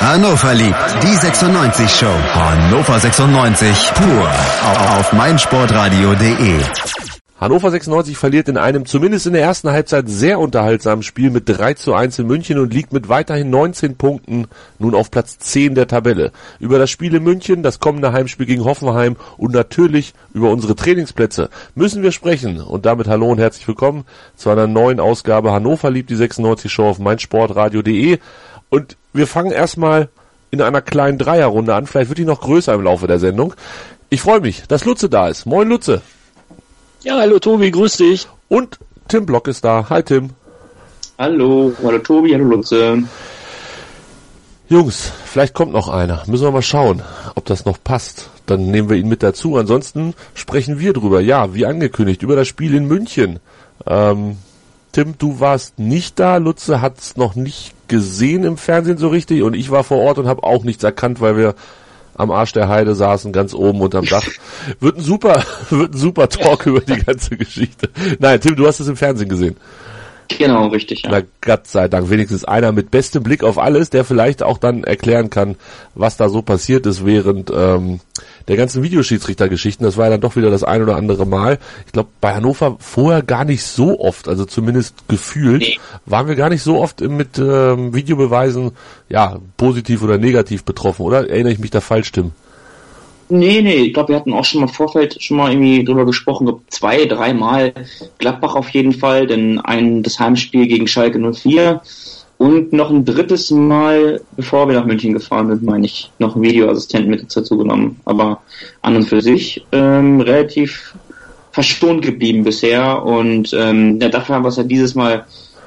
Hannover liebt die 96 Show. Hannover 96 pur auf meinsportradio.de. Hannover 96 verliert in einem zumindest in der ersten Halbzeit sehr unterhaltsamen Spiel mit 3 zu 1 in München und liegt mit weiterhin 19 Punkten nun auf Platz 10 der Tabelle. Über das Spiel in München, das kommende Heimspiel gegen Hoffenheim und natürlich über unsere Trainingsplätze müssen wir sprechen. Und damit hallo und herzlich willkommen zu einer neuen Ausgabe Hannover liebt die 96 Show auf meinsportradio.de. Und wir fangen erstmal in einer kleinen Dreierrunde an. Vielleicht wird die noch größer im Laufe der Sendung. Ich freue mich, dass Lutze da ist. Moin Lutze. Ja, hallo Tobi, grüß dich. Und Tim Block ist da. Hi Tim. Hallo, hallo Tobi, hallo Lutze. Jungs, vielleicht kommt noch einer. Müssen wir mal schauen, ob das noch passt. Dann nehmen wir ihn mit dazu. Ansonsten sprechen wir drüber. Ja, wie angekündigt, über das Spiel in München. Ähm, Tim, du warst nicht da. Lutze hat es noch nicht gesehen im Fernsehen so richtig. Und ich war vor Ort und habe auch nichts erkannt, weil wir am Arsch der Heide saßen, ganz oben unterm Dach. Wird ein super, wird ein super Talk über die ganze Geschichte. Nein, Tim, du hast es im Fernsehen gesehen. Genau, richtig. Ja. Na Gott sei Dank, wenigstens einer mit bestem Blick auf alles, der vielleicht auch dann erklären kann, was da so passiert ist während ähm, der ganzen Videoschiedsrichtergeschichten. Das war ja dann doch wieder das ein oder andere Mal. Ich glaube, bei Hannover vorher gar nicht so oft, also zumindest gefühlt, nee. waren wir gar nicht so oft mit ähm, Videobeweisen, ja, positiv oder negativ betroffen, oder? Erinnere ich mich da falsch, Tim? Nee, nee, ich glaube, wir hatten auch schon mal im Vorfeld schon mal irgendwie drüber gesprochen, glaub, zwei, dreimal Gladbach auf jeden Fall, denn ein das Heimspiel gegen Schalke 04 und noch ein drittes Mal, bevor wir nach München gefahren sind, meine ich, noch einen Videoassistenten mit dazu genommen. Aber an und für sich ähm, relativ verschont geblieben bisher und ähm, ja, dafür haben wir es ja dieses Mal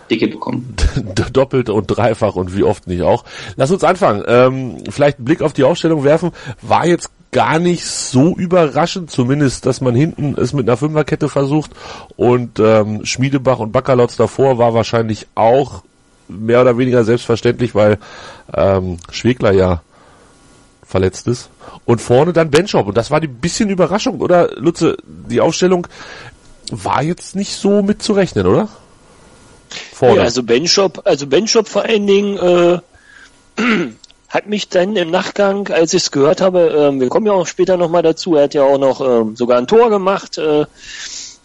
dicke bekommen. Doppelt und dreifach und wie oft nicht auch. Lass uns anfangen. Ähm, vielleicht einen Blick auf die Aufstellung werfen. War jetzt gar nicht so überraschend, zumindest, dass man hinten es mit einer Fünferkette versucht und ähm, Schmiedebach und Backerlotz davor war wahrscheinlich auch mehr oder weniger selbstverständlich, weil ähm, Schwegler ja verletzt ist. Und vorne dann Benchop. Und das war die bisschen Überraschung, oder Lutze? Die Aufstellung war jetzt nicht so mitzurechnen, oder? Vorne. Ja, also Benchop, also Benchop vor allen Dingen äh, hat mich dann im Nachgang, als ich es gehört habe, äh, wir kommen ja auch später nochmal dazu, er hat ja auch noch äh, sogar ein Tor gemacht. Äh,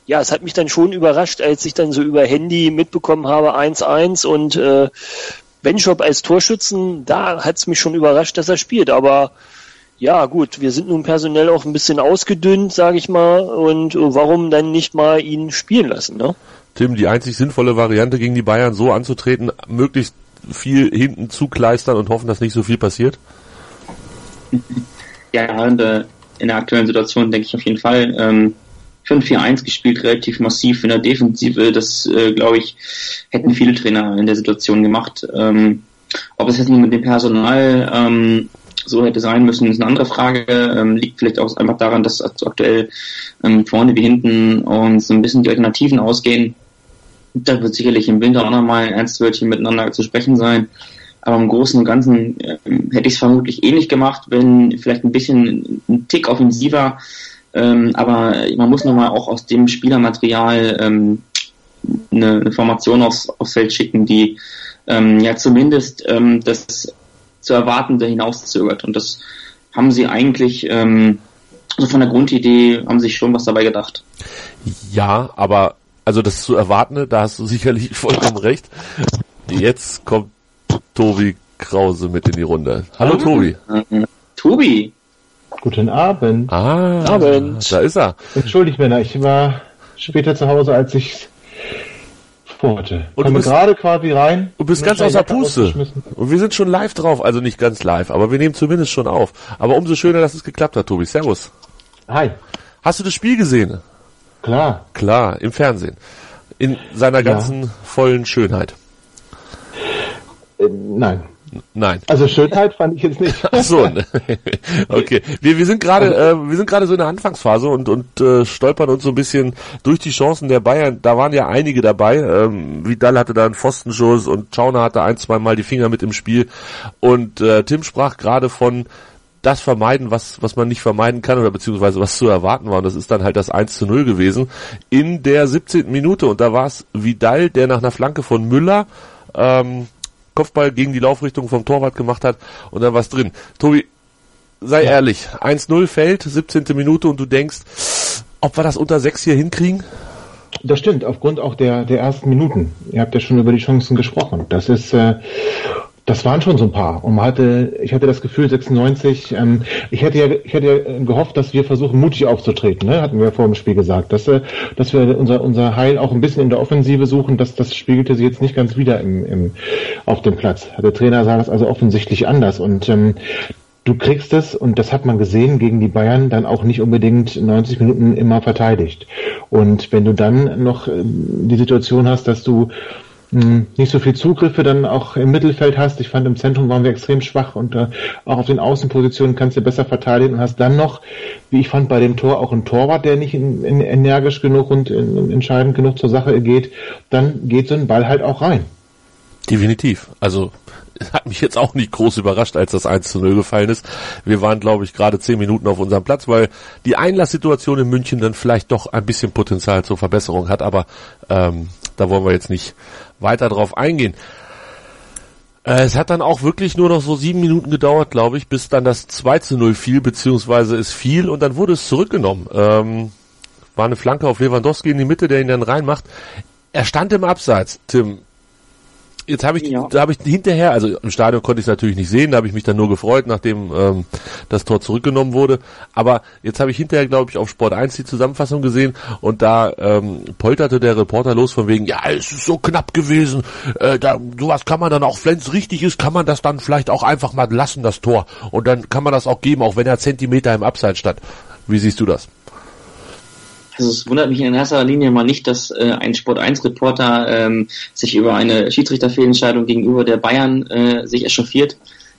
ja, es hat mich dann schon überrascht, als ich dann so über Handy mitbekommen habe, 1-1 und äh, Benchop als Torschützen, da hat es mich schon überrascht, dass er spielt. Aber ja, gut, wir sind nun personell auch ein bisschen ausgedünnt, sage ich mal. Und äh, warum dann nicht mal ihn spielen lassen, ne? Tim, die einzig sinnvolle Variante gegen die Bayern so anzutreten, möglichst viel hinten zukleistern und hoffen, dass nicht so viel passiert? Ja, in der, in der aktuellen Situation denke ich auf jeden Fall. Ähm, 5-4-1 gespielt, relativ massiv in der Defensive. Das, äh, glaube ich, hätten viele Trainer in der Situation gemacht. Ähm, ob es jetzt nur mit dem Personal ähm, so hätte sein müssen, ist eine andere Frage. Ähm, liegt vielleicht auch einfach daran, dass aktuell ähm, vorne wie hinten uns ein bisschen die Alternativen ausgehen. Da wird sicherlich im Winter auch nochmal ein Ernstwörtchen miteinander zu sprechen sein. Aber im Großen und Ganzen äh, hätte ich es vermutlich ähnlich gemacht, wenn vielleicht ein bisschen ein Tick offensiver. Ähm, aber man muss nochmal auch aus dem Spielermaterial ähm, eine, eine Formation aufs, aufs Feld schicken, die ähm, ja zumindest ähm, das zu erwartende hinauszögert. Und das haben sie eigentlich, ähm, also von der Grundidee haben sich schon was dabei gedacht. Ja, aber also das zu erwartende, da hast du sicherlich vollkommen recht. Jetzt kommt Tobi Krause mit in die Runde. Hallo Tobi. Tobi. Guten Abend. Ah, Abend. da ist er. Entschuldigt Männer, ich war später zu Hause, als ich vorhatte. Und Komme gerade quasi rein. Du bist ganz außer Puste. Und wir sind schon live drauf, also nicht ganz live, aber wir nehmen zumindest schon auf. Aber umso schöner, dass es geklappt hat, Tobi. Servus. Hi. Hast du das Spiel gesehen? Klar. Klar, im Fernsehen. In seiner ganzen ja. vollen Schönheit. Äh, nein. Nein. Also Schönheit fand ich jetzt nicht. Ach so, ne. okay. Wir, wir sind gerade also äh, wir sind gerade so in der Anfangsphase und und äh, stolpern uns so ein bisschen durch die Chancen der Bayern. Da waren ja einige dabei. Ähm, Vidal hatte da einen Pfostenschuss und Schauner hatte ein, zwei Mal die Finger mit im Spiel. Und äh, Tim sprach gerade von das vermeiden, was, was man nicht vermeiden kann oder beziehungsweise was zu erwarten war. Und das ist dann halt das 1 zu 0 gewesen in der 17. Minute. Und da war es Vidal, der nach einer Flanke von Müller ähm, Kopfball gegen die Laufrichtung vom Torwart gemacht hat und dann was drin. Tobi, sei ja. ehrlich, 1-0 fällt, 17. Minute und du denkst, ob wir das unter 6 hier hinkriegen? Das stimmt, aufgrund auch der, der ersten Minuten. Ihr habt ja schon über die Chancen gesprochen. Das ist, äh, das waren schon so ein paar. Und man hatte, ich hatte das Gefühl, 96, ähm, ich hätte ja, ich hätte ja gehofft, dass wir versuchen, mutig aufzutreten, ne? hatten wir vor dem Spiel gesagt, dass, äh, dass wir unser, unser Heil auch ein bisschen in der Offensive suchen, dass das spiegelte sich jetzt nicht ganz wieder im, im, auf dem Platz. Der Trainer sah das also offensichtlich anders und ähm, du kriegst es, und das hat man gesehen, gegen die Bayern dann auch nicht unbedingt 90 Minuten immer verteidigt. Und wenn du dann noch ähm, die Situation hast, dass du nicht so viel Zugriffe dann auch im Mittelfeld hast. Ich fand im Zentrum waren wir extrem schwach und äh, auch auf den Außenpositionen kannst du besser verteidigen und hast dann noch, wie ich fand, bei dem Tor auch ein Torwart, der nicht in, in, energisch genug und in, entscheidend genug zur Sache geht, dann geht so ein Ball halt auch rein. Definitiv. Also hat mich jetzt auch nicht groß überrascht, als das 1 zu 0 gefallen ist. Wir waren, glaube ich, gerade zehn Minuten auf unserem Platz, weil die Einlasssituation in München dann vielleicht doch ein bisschen Potenzial zur Verbesserung hat, aber ähm, da wollen wir jetzt nicht weiter drauf eingehen. Äh, es hat dann auch wirklich nur noch so sieben Minuten gedauert, glaube ich, bis dann das 2 zu 0 fiel, beziehungsweise es fiel und dann wurde es zurückgenommen. Ähm, war eine Flanke auf Lewandowski in die Mitte, der ihn dann reinmacht. Er stand im Abseits, Tim. Jetzt habe ich, ja. da habe ich hinterher, also im Stadion konnte ich es natürlich nicht sehen, da habe ich mich dann nur gefreut, nachdem ähm, das Tor zurückgenommen wurde. Aber jetzt habe ich hinterher, glaube ich, auf Sport 1 die Zusammenfassung gesehen und da ähm, polterte der Reporter los von wegen, ja, es ist so knapp gewesen, äh, da, sowas kann man dann auch, wenn es richtig ist, kann man das dann vielleicht auch einfach mal lassen, das Tor. Und dann kann man das auch geben, auch wenn er Zentimeter im Abseits stand. Wie siehst du das? Also es wundert mich in erster Linie mal nicht, dass äh, ein Sport1-Reporter ähm, sich über eine Schiedsrichterfehlentscheidung gegenüber der Bayern äh, sich echauffiert.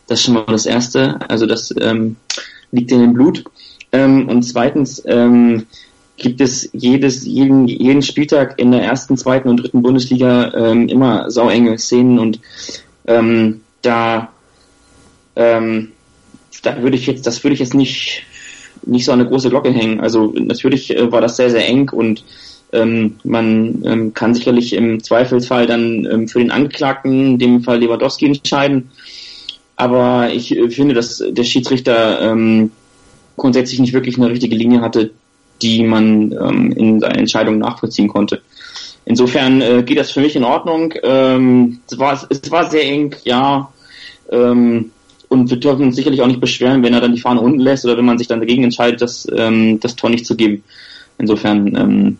Das ist schon mal das Erste. Also das ähm, liegt in dem Blut. Ähm, und zweitens ähm, gibt es jedes, jeden, jeden Spieltag in der ersten, zweiten und dritten Bundesliga ähm, immer sauenge Szenen und ähm, da ähm, da würde ich jetzt, das würde ich jetzt nicht nicht so eine große Glocke hängen. Also natürlich äh, war das sehr, sehr eng und ähm, man ähm, kann sicherlich im Zweifelsfall dann ähm, für den Angeklagten, in dem Fall Lewandowski, entscheiden. Aber ich äh, finde, dass der Schiedsrichter ähm, grundsätzlich nicht wirklich eine richtige Linie hatte, die man ähm, in seiner Entscheidung nachvollziehen konnte. Insofern äh, geht das für mich in Ordnung. Ähm, es, war, es war sehr eng, ja. Ähm, und wir dürfen uns sicherlich auch nicht beschweren, wenn er dann die Fahne unten lässt oder wenn man sich dann dagegen entscheidet, das, ähm, das Tor nicht zu geben. Insofern, ähm,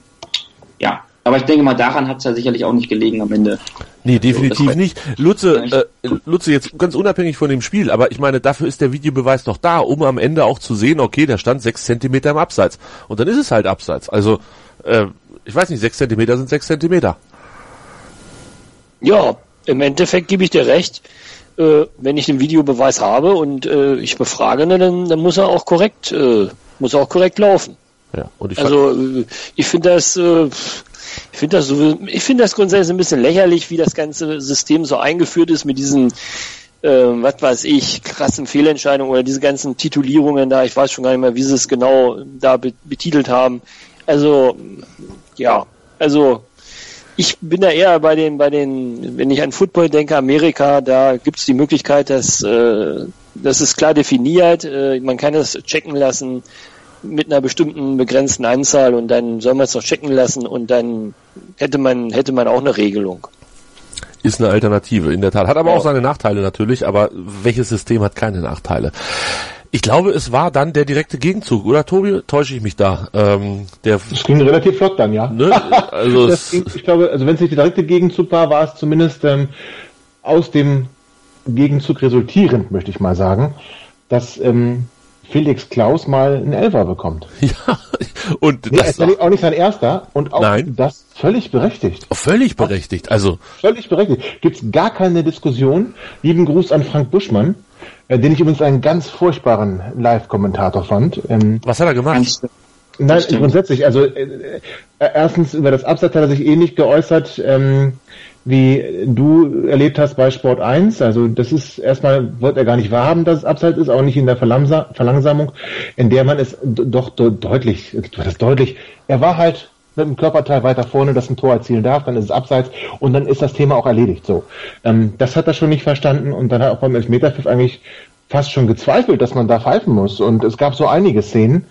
ja. Aber ich denke mal, daran hat es ja sicherlich auch nicht gelegen am Ende. Nee, definitiv nicht. Lutze, äh, Lutze, jetzt ganz unabhängig von dem Spiel, aber ich meine, dafür ist der Videobeweis doch da, um am Ende auch zu sehen, okay, der stand sechs Zentimeter im Abseits. Und dann ist es halt Abseits. Also, äh, ich weiß nicht, sechs Zentimeter sind sechs Zentimeter. Ja, im Endeffekt gebe ich dir recht äh, wenn ich den Videobeweis habe und äh, ich befrage, ne, dann, dann muss er auch korrekt, äh, muss er auch korrekt laufen. Ja, und ich also äh, ich finde das, äh, ich finde das so, ich finde das grundsätzlich ein bisschen lächerlich, wie das ganze System so eingeführt ist mit diesen äh, was weiß ich, krassen Fehlentscheidungen oder diese ganzen Titulierungen da, ich weiß schon gar nicht mehr, wie sie es genau da betitelt haben. Also, ja, also ich bin da eher bei den, bei den, wenn ich an Football denke, Amerika, da gibt es die Möglichkeit, dass äh, das ist klar definiert, äh, man kann es checken lassen mit einer bestimmten begrenzten Anzahl und dann soll man es noch checken lassen und dann hätte man, hätte man auch eine Regelung. Ist eine Alternative, in der Tat. Hat aber ja. auch seine Nachteile natürlich, aber welches System hat keine Nachteile? Ich glaube, es war dann der direkte Gegenzug, oder Tobi? Täusche ich mich da? Ähm, der das ging relativ flott dann, ja. Ne? Also ging, ich glaube, also wenn es nicht der direkte Gegenzug war, war es zumindest ähm, aus dem Gegenzug resultierend, möchte ich mal sagen, dass ähm, Felix Klaus mal einen Elfer bekommt. Ja, und nee, das ist auch nicht sein erster und auch Nein. das völlig berechtigt. Völlig berechtigt, also. Völlig berechtigt. Gibt's gar keine Diskussion. Lieben Gruß an Frank Buschmann den ich übrigens einen ganz furchtbaren Live-Kommentator fand. Ähm, Was hat er gemacht? Nein, grundsätzlich, also äh, äh, erstens über das Abseits hat er sich ähnlich geäußert, ähm, wie du erlebt hast bei Sport 1. Also das ist erstmal, wollte er gar nicht wahrhaben, dass es Abseits ist, auch nicht in der Verlangsa Verlangsamung, in der man es doch deutlich, das deutlich, er war halt mit dem Körperteil weiter vorne, das ein Tor erzielen darf, dann ist es abseits und dann ist das Thema auch erledigt. So, ähm, das hat er schon nicht verstanden und dann hat er auch beim Elfmeterpfiff eigentlich fast schon gezweifelt, dass man da pfeifen muss. Und es gab so einige Szenen.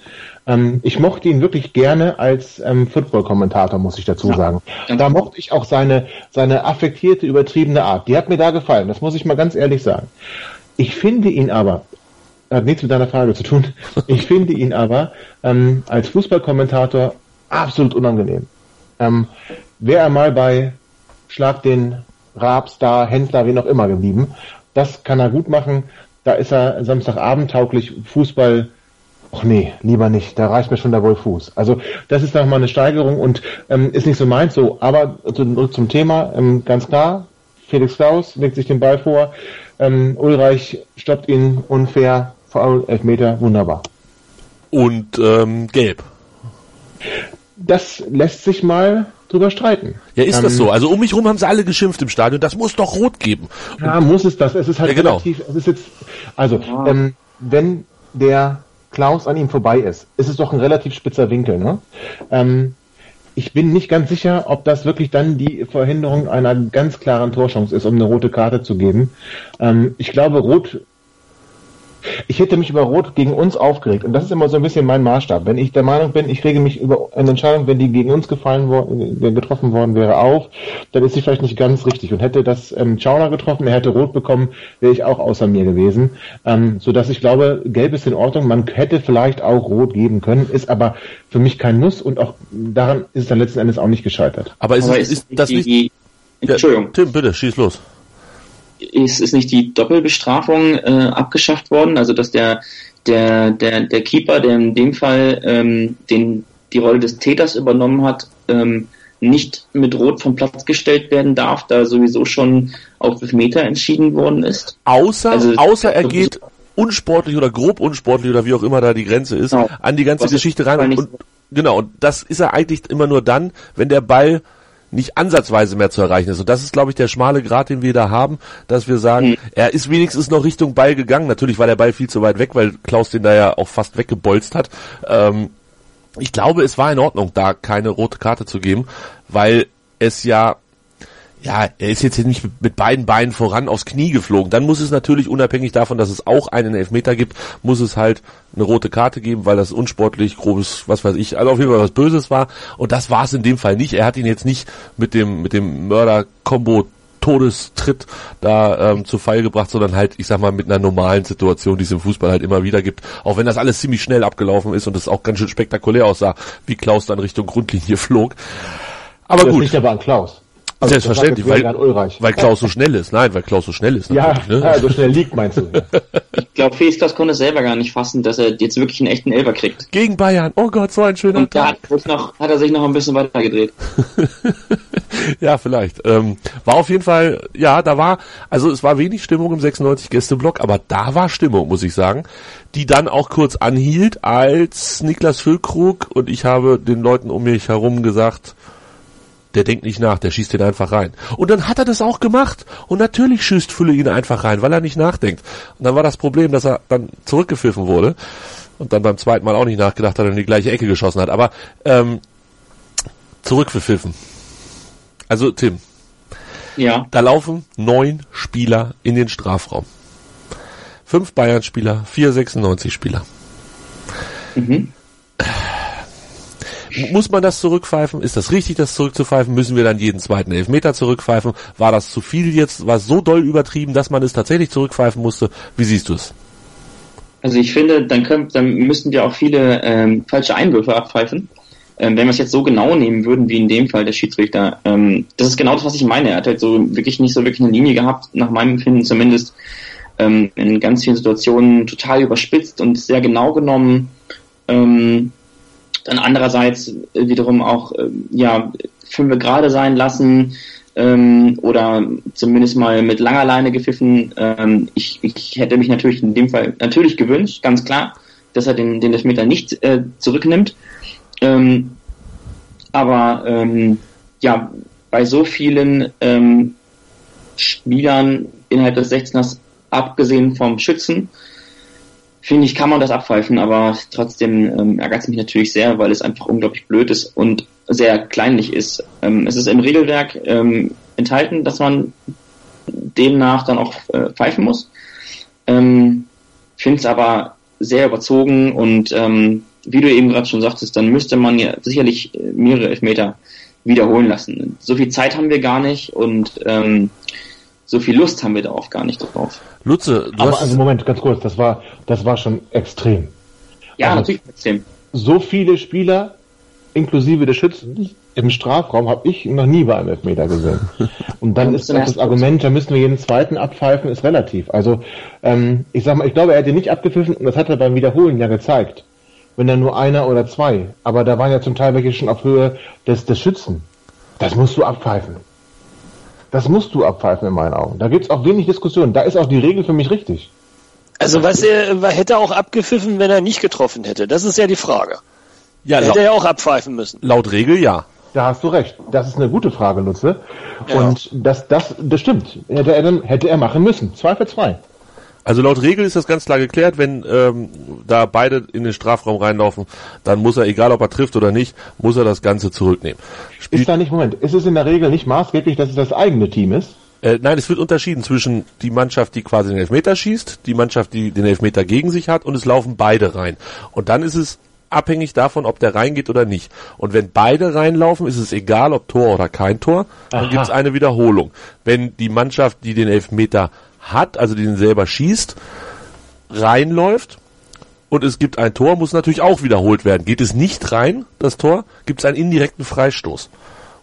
Ähm, ich mochte ihn wirklich gerne als ähm, Football-Kommentator, muss ich dazu ja, sagen. Da mochte ich auch seine, seine affektierte, übertriebene Art. Die hat mir da gefallen, das muss ich mal ganz ehrlich sagen. Ich finde ihn aber, hat nichts mit deiner Frage zu tun, ich finde ihn aber ähm, als Fußballkommentator absolut unangenehm. Ähm, Wäre er mal bei Schlag den Rabstar, Hensler, wie noch immer geblieben, das kann er gut machen. Da ist er Samstagabend tauglich. Fußball, ach nee, lieber nicht. Da reicht mir schon der Wohlfuß. Also das ist nochmal eine Steigerung und ähm, ist nicht so meins so. Aber zurück zum Thema, ähm, ganz klar, Felix Klaus legt sich den Ball vor. Ähm, Ulreich stoppt ihn unfair, Foul, Elfmeter, wunderbar. Und ähm, gelb. Das lässt sich mal drüber streiten. Ja, ist ähm, das so? Also um mich rum haben sie alle geschimpft im Stadion. Das muss doch rot geben. Ja, muss es das. Es ist halt ja, genau. relativ. Es ist jetzt. Also ja. ähm, wenn der Klaus an ihm vorbei ist, ist es doch ein relativ spitzer Winkel. Ne? Ähm, ich bin nicht ganz sicher, ob das wirklich dann die Verhinderung einer ganz klaren Torchance ist, um eine rote Karte zu geben. Ähm, ich glaube, rot ich hätte mich über Rot gegen uns aufgeregt. Und das ist immer so ein bisschen mein Maßstab. Wenn ich der Meinung bin, ich rege mich über eine Entscheidung, wenn die gegen uns gefallen worden, getroffen worden wäre, auf, dann ist sie vielleicht nicht ganz richtig. Und hätte das ähm, Schauner getroffen, er hätte Rot bekommen, wäre ich auch außer mir gewesen. Ähm, so dass ich glaube, Gelb ist in Ordnung. Man hätte vielleicht auch Rot geben können, ist aber für mich kein Muss und auch daran ist es dann letzten Endes auch nicht gescheitert. Aber ist, aber ist, ist das nicht... Entschuldigung. Tim, bitte, schieß los ist, ist nicht die Doppelbestrafung äh, abgeschafft worden, also dass der, der, der, der Keeper, der in dem Fall ähm, den, die Rolle des Täters übernommen hat, ähm, nicht mit Rot vom Platz gestellt werden darf, da sowieso schon auf Meter entschieden worden ist. Außer, also, außer er geht unsportlich oder grob unsportlich oder wie auch immer da die Grenze ist, genau. an die ganze Geschichte rein. Und, und, genau, und das ist er eigentlich immer nur dann, wenn der Ball nicht ansatzweise mehr zu erreichen ist. Und das ist, glaube ich, der schmale Grad, den wir da haben, dass wir sagen, mhm. er ist wenigstens noch Richtung Ball gegangen. Natürlich war der Ball viel zu weit weg, weil Klaus den da ja auch fast weggebolzt hat. Ähm, ich glaube, es war in Ordnung, da keine rote Karte zu geben, weil es ja ja, er ist jetzt nicht mit beiden Beinen voran aufs Knie geflogen. Dann muss es natürlich, unabhängig davon, dass es auch einen Elfmeter gibt, muss es halt eine rote Karte geben, weil das unsportlich, grobes, was weiß ich, also auf jeden Fall was Böses war. Und das war es in dem Fall nicht. Er hat ihn jetzt nicht mit dem, mit dem Mörder-Kombo Todestritt da ähm, zu Fall gebracht, sondern halt, ich sag mal, mit einer normalen Situation, die es im Fußball halt immer wieder gibt. Auch wenn das alles ziemlich schnell abgelaufen ist und es auch ganz schön spektakulär aussah, wie Klaus dann Richtung Grundlinie flog. Aber das gut. Nicht aber an Klaus. Also Selbstverständlich, weil, weil Klaus so schnell ist. Nein, weil Klaus so schnell ist. Ja, ne? ja, so schnell liegt, meinst du. ich glaube, Felix Klaus konnte selber gar nicht fassen, dass er jetzt wirklich einen echten Elber kriegt. Gegen Bayern. Oh Gott, so ein schöner Und Tag. Da hat, noch, hat er sich noch ein bisschen weiter gedreht. ja, vielleicht. Ähm, war auf jeden Fall, ja, da war, also es war wenig Stimmung im 96 Gästeblock, aber da war Stimmung, muss ich sagen, die dann auch kurz anhielt, als Niklas Füllkrug und ich habe den Leuten um mich herum gesagt, der denkt nicht nach, der schießt ihn einfach rein. Und dann hat er das auch gemacht. Und natürlich schießt Fülle ihn einfach rein, weil er nicht nachdenkt. Und dann war das Problem, dass er dann zurückgepfiffen wurde. Und dann beim zweiten Mal auch nicht nachgedacht hat und in die gleiche Ecke geschossen hat. Aber ähm, zurückgepfiffen. Also Tim. Ja. Da laufen neun Spieler in den Strafraum. Fünf Bayern-Spieler, vier 96-Spieler. Mhm. Muss man das zurückpfeifen? Ist das richtig, das zurückzupfeifen? Müssen wir dann jeden zweiten Elfmeter zurückpfeifen? War das zu viel jetzt? War es so doll übertrieben, dass man es tatsächlich zurückpfeifen musste? Wie siehst du es? Also ich finde, dann, können, dann müssten wir auch viele ähm, falsche Einwürfe abpfeifen. Ähm, wenn wir es jetzt so genau nehmen würden, wie in dem Fall der Schiedsrichter. Ähm, das ist genau das, was ich meine. Er hat halt so wirklich nicht so wirklich eine Linie gehabt, nach meinem Empfinden zumindest. Ähm, in ganz vielen Situationen total überspitzt und sehr genau genommen. Ähm, dann andererseits äh, wiederum auch äh, ja fünf gerade sein lassen ähm, oder zumindest mal mit langer Leine gepfiffen. Ähm, ich, ich hätte mich natürlich in dem Fall natürlich gewünscht, ganz klar, dass er den, den Elfmeter nicht äh, zurücknimmt. Ähm, aber ähm, ja, bei so vielen ähm, Spielern innerhalb des 16ers, abgesehen vom Schützen, finde ich, kann man das abpfeifen, aber trotzdem ähm, ärgert es mich natürlich sehr, weil es einfach unglaublich blöd ist und sehr kleinlich ist. Ähm, es ist im Regelwerk ähm, enthalten, dass man demnach dann auch äh, pfeifen muss. Ähm, Finde es aber sehr überzogen und ähm, wie du eben gerade schon sagtest, dann müsste man ja sicherlich äh, mehrere Elfmeter wiederholen lassen. So viel Zeit haben wir gar nicht und ähm, so viel Lust haben wir da auch gar nicht drauf. Lutze, du aber also Moment, ganz kurz, das war das war schon extrem. Ja, also, natürlich extrem. So viele Spieler inklusive des Schützen im Strafraum habe ich noch nie bei einem Elfmeter gesehen. Und dann ist das, das Argument, da müssen wir jeden zweiten abpfeifen, ist relativ. Also ähm, ich sag mal, ich glaube, er hätte nicht abgepfiffen und das hat er beim Wiederholen ja gezeigt. Wenn dann nur einer oder zwei. Aber da waren ja zum Teil welche schon auf Höhe des, des Schützen. Das musst du abpfeifen. Das musst du abpfeifen in meinen Augen. Da gibt's auch wenig Diskussion. Da ist auch die Regel für mich richtig. Also was er hätte auch abgepfiffen, wenn er nicht getroffen hätte. Das ist ja die Frage. Ja, hätte er auch abpfeifen müssen. Laut Regel ja. Da hast du recht. Das ist eine gute Frage, Lutze. Ja. Und das, das, das stimmt. Hätte er, dann, hätte er machen müssen. Zwei für zwei. Also laut Regel ist das ganz klar geklärt, wenn ähm, da beide in den Strafraum reinlaufen, dann muss er, egal ob er trifft oder nicht, muss er das Ganze zurücknehmen. Ist da nicht, Moment, ist es in der Regel nicht maßgeblich, dass es das eigene Team ist? Äh, nein, es wird unterschieden zwischen die Mannschaft, die quasi den Elfmeter schießt, die Mannschaft, die den Elfmeter gegen sich hat und es laufen beide rein. Und dann ist es abhängig davon, ob der reingeht oder nicht. Und wenn beide reinlaufen, ist es egal, ob Tor oder kein Tor, dann gibt es eine Wiederholung. Wenn die Mannschaft, die den Elfmeter hat, also die den selber schießt, reinläuft und es gibt ein Tor, muss natürlich auch wiederholt werden. Geht es nicht rein, das Tor, gibt es einen indirekten Freistoß.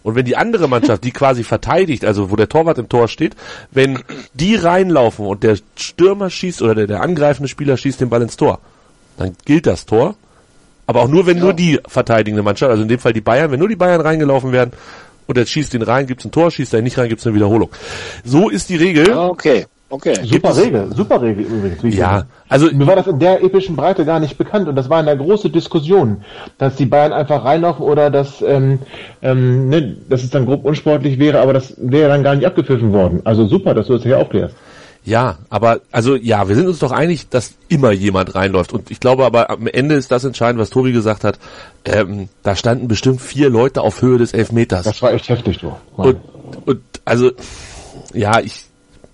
Und wenn die andere Mannschaft, die quasi verteidigt, also wo der Torwart im Tor steht, wenn die reinlaufen und der Stürmer schießt oder der, der angreifende Spieler schießt den Ball ins Tor, dann gilt das Tor aber auch nur, wenn ja. nur die verteidigende Mannschaft, also in dem Fall die Bayern, wenn nur die Bayern reingelaufen werden und jetzt schießt ihn rein, gibt's ein Tor, schießt er nicht rein, gibt's eine Wiederholung. So ist die Regel. Ah, okay. Okay. Super Regel, super Regel übrigens. Ja, also mir war das in der epischen Breite gar nicht bekannt und das war eine große Diskussion, dass die Bayern einfach reinlaufen oder dass, ähm, ähm, ne, dass es dann grob unsportlich wäre, aber das wäre dann gar nicht abgepfiffen worden. Also super, dass du das hier aufklärst. Ja, aber also ja, wir sind uns doch einig, dass immer jemand reinläuft. Und ich glaube aber am Ende ist das entscheidend, was Tobi gesagt hat. Ähm, da standen bestimmt vier Leute auf Höhe des Elfmeters. Das war echt heftig, du. Und, und also ja, ich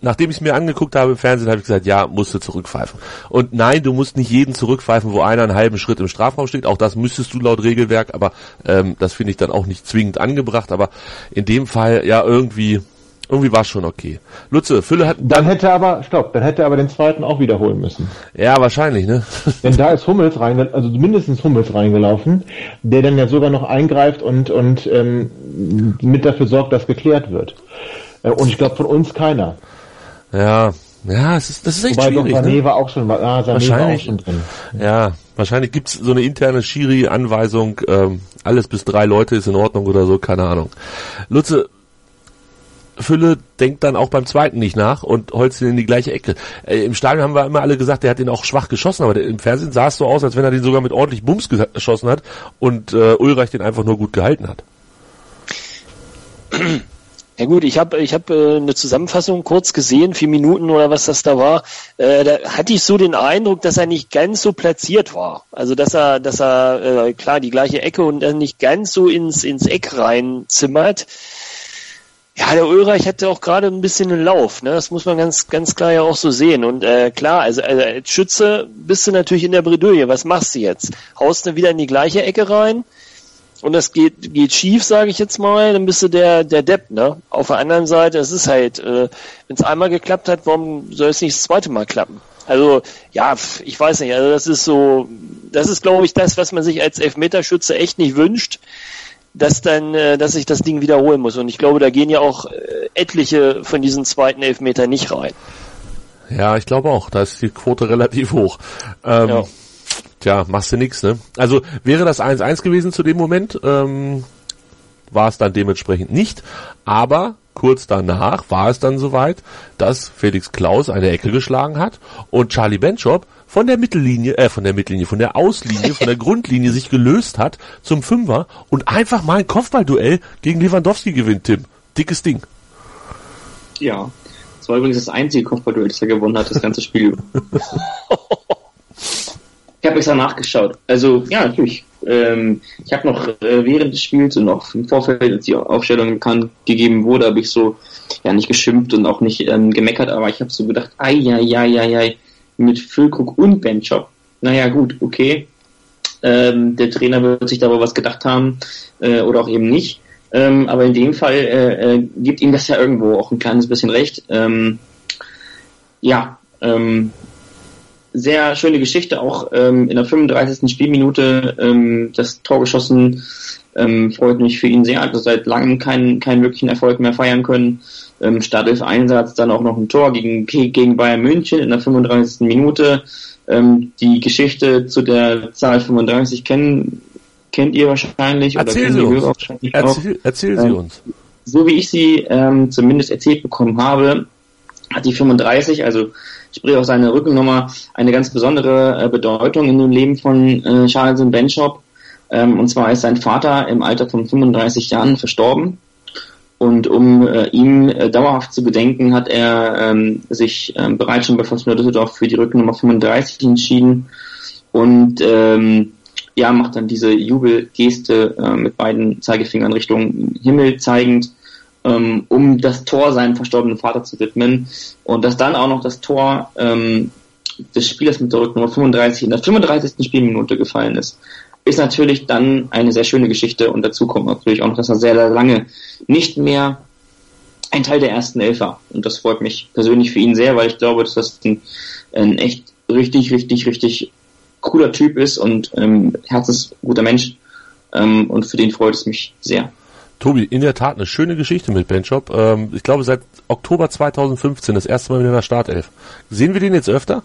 nachdem ich es mir angeguckt habe im Fernsehen, habe ich gesagt, ja, musst du zurückpfeifen. Und nein, du musst nicht jeden zurückpfeifen, wo einer einen halben Schritt im Strafraum steht. Auch das müsstest du laut Regelwerk, aber ähm, das finde ich dann auch nicht zwingend angebracht. Aber in dem Fall ja irgendwie irgendwie war es schon okay. Lutze, Fülle hat. Dann hätte aber, stopp, dann hätte er aber den zweiten auch wiederholen müssen. Ja, wahrscheinlich, ne? Denn da ist Hummels reingelaufen, also mindestens Hummels reingelaufen, der dann ja sogar noch eingreift und, und ähm, mit dafür sorgt, dass geklärt wird. Äh, und ich glaube von uns keiner. Ja, ja, es ist, das ist echt Wobei schwierig. Sané ne? war auch schon, ah, Sané wahrscheinlich, war auch schon drin. Ja, wahrscheinlich gibt's so eine interne Schiri-Anweisung, ähm, alles bis drei Leute ist in Ordnung oder so, keine Ahnung. Lutze, Fülle denkt dann auch beim zweiten nicht nach und holzt ihn in die gleiche Ecke. Äh, Im Stadion haben wir immer alle gesagt, der hat ihn auch schwach geschossen, aber der, im Fernsehen sah es so aus, als wenn er den sogar mit ordentlich Bums geschossen hat und äh, Ulreich den einfach nur gut gehalten hat. Ja gut, ich habe ich hab, äh, eine Zusammenfassung kurz gesehen, vier Minuten oder was das da war. Äh, da hatte ich so den Eindruck, dass er nicht ganz so platziert war. Also dass er, dass er äh, klar die gleiche Ecke und dann nicht ganz so ins ins Eck reinzimmert. Ja, der Ulreich hatte auch gerade ein bisschen einen Lauf, ne? Das muss man ganz, ganz klar ja auch so sehen. Und äh, klar, also, also als Schütze bist du natürlich in der Bredouille. Was machst du jetzt? Haust du wieder in die gleiche Ecke rein? Und das geht, geht schief, sage ich jetzt mal, dann bist du der, der Depp, ne? Auf der anderen Seite, es ist halt, äh, wenn es einmal geklappt hat, warum soll es nicht das zweite Mal klappen? Also, ja, ich weiß nicht, also das ist so, das ist, glaube ich, das, was man sich als Elfmeterschütze echt nicht wünscht dass dann, äh, dass ich das Ding wiederholen muss. Und ich glaube, da gehen ja auch äh, etliche von diesen zweiten Elfmeter nicht rein. Ja, ich glaube auch. Da ist die Quote relativ hoch. Ähm, ja. Tja, machst du nix, ne? Also wäre das 1-1 gewesen zu dem Moment, ähm, war es dann dementsprechend nicht. Aber kurz danach war es dann soweit, dass Felix Klaus eine Ecke geschlagen hat und Charlie Benchop von der Mittellinie, äh, von der Mittellinie, von der Auslinie, von der Grundlinie sich gelöst hat zum Fünfer und einfach mal ein Kopfballduell gegen Lewandowski gewinnt, Tim. Dickes Ding. Ja. Das war übrigens das einzige Kopfballduell, das er gewonnen hat, das ganze Spiel. ich habe extra nachgeschaut. Also, ja, natürlich. ähm, ich habe noch äh, während des Spiels und auch im Vorfeld, als die Aufstellung bekannt gegeben wurde, habe ich so ja nicht geschimpft und auch nicht ähm, gemeckert, aber ich habe so gedacht, ai, ai, ai, ai, ai, mit Füllkrug und Benchop. Naja, gut, okay. Ähm, der Trainer wird sich da aber was gedacht haben äh, oder auch eben nicht. Ähm, aber in dem Fall äh, äh, gibt ihm das ja irgendwo auch ein kleines bisschen recht. Ähm, ja, ähm, sehr schöne Geschichte, auch ähm, in der 35. Spielminute ähm, das Tor geschossen. Ähm, freut mich für ihn sehr. Also seit langem keinen, keinen wirklichen Erfolg mehr feiern können. Ähm, Startelf-Einsatz, dann auch noch ein Tor gegen, gegen Bayern München in der 35. Minute. Ähm, die Geschichte zu der Zahl 35 kennen, kennt ihr wahrscheinlich. Erzähl oder sie uns. Wahrscheinlich erzähl, erzähl sie ähm, uns. So wie ich sie ähm, zumindest erzählt bekommen habe, hat die 35, also sprich auch seine Rückennummer, eine ganz besondere äh, Bedeutung in dem Leben von äh, Charles Benchop. Ähm, und zwar ist sein Vater im Alter von 35 Jahren verstorben. Und um äh, ihm äh, dauerhaft zu gedenken, hat er ähm, sich ähm, bereits schon bei Fortuna Düsseldorf für die Rückennummer 35 entschieden und ähm, ja, macht dann diese Jubelgeste äh, mit beiden Zeigefingern Richtung Himmel zeigend ähm, um das Tor seinem verstorbenen Vater zu widmen. Und dass dann auch noch das Tor ähm, des Spielers mit der Rücknummer 35 in der 35. Spielminute gefallen ist, ist natürlich dann eine sehr schöne Geschichte und dazu kommt natürlich auch noch, dass er sehr, sehr lange nicht mehr ein Teil der ersten Elf war. Und das freut mich persönlich für ihn sehr, weil ich glaube, dass das ein, ein echt richtig, richtig, richtig cooler Typ ist und ähm, herzensguter Mensch. Ähm, und für den freut es mich sehr. Tobi, in der Tat eine schöne Geschichte mit Benchop. Ähm, ich glaube seit Oktober 2015 das erste Mal wieder in der Startelf. Sehen wir den jetzt öfter?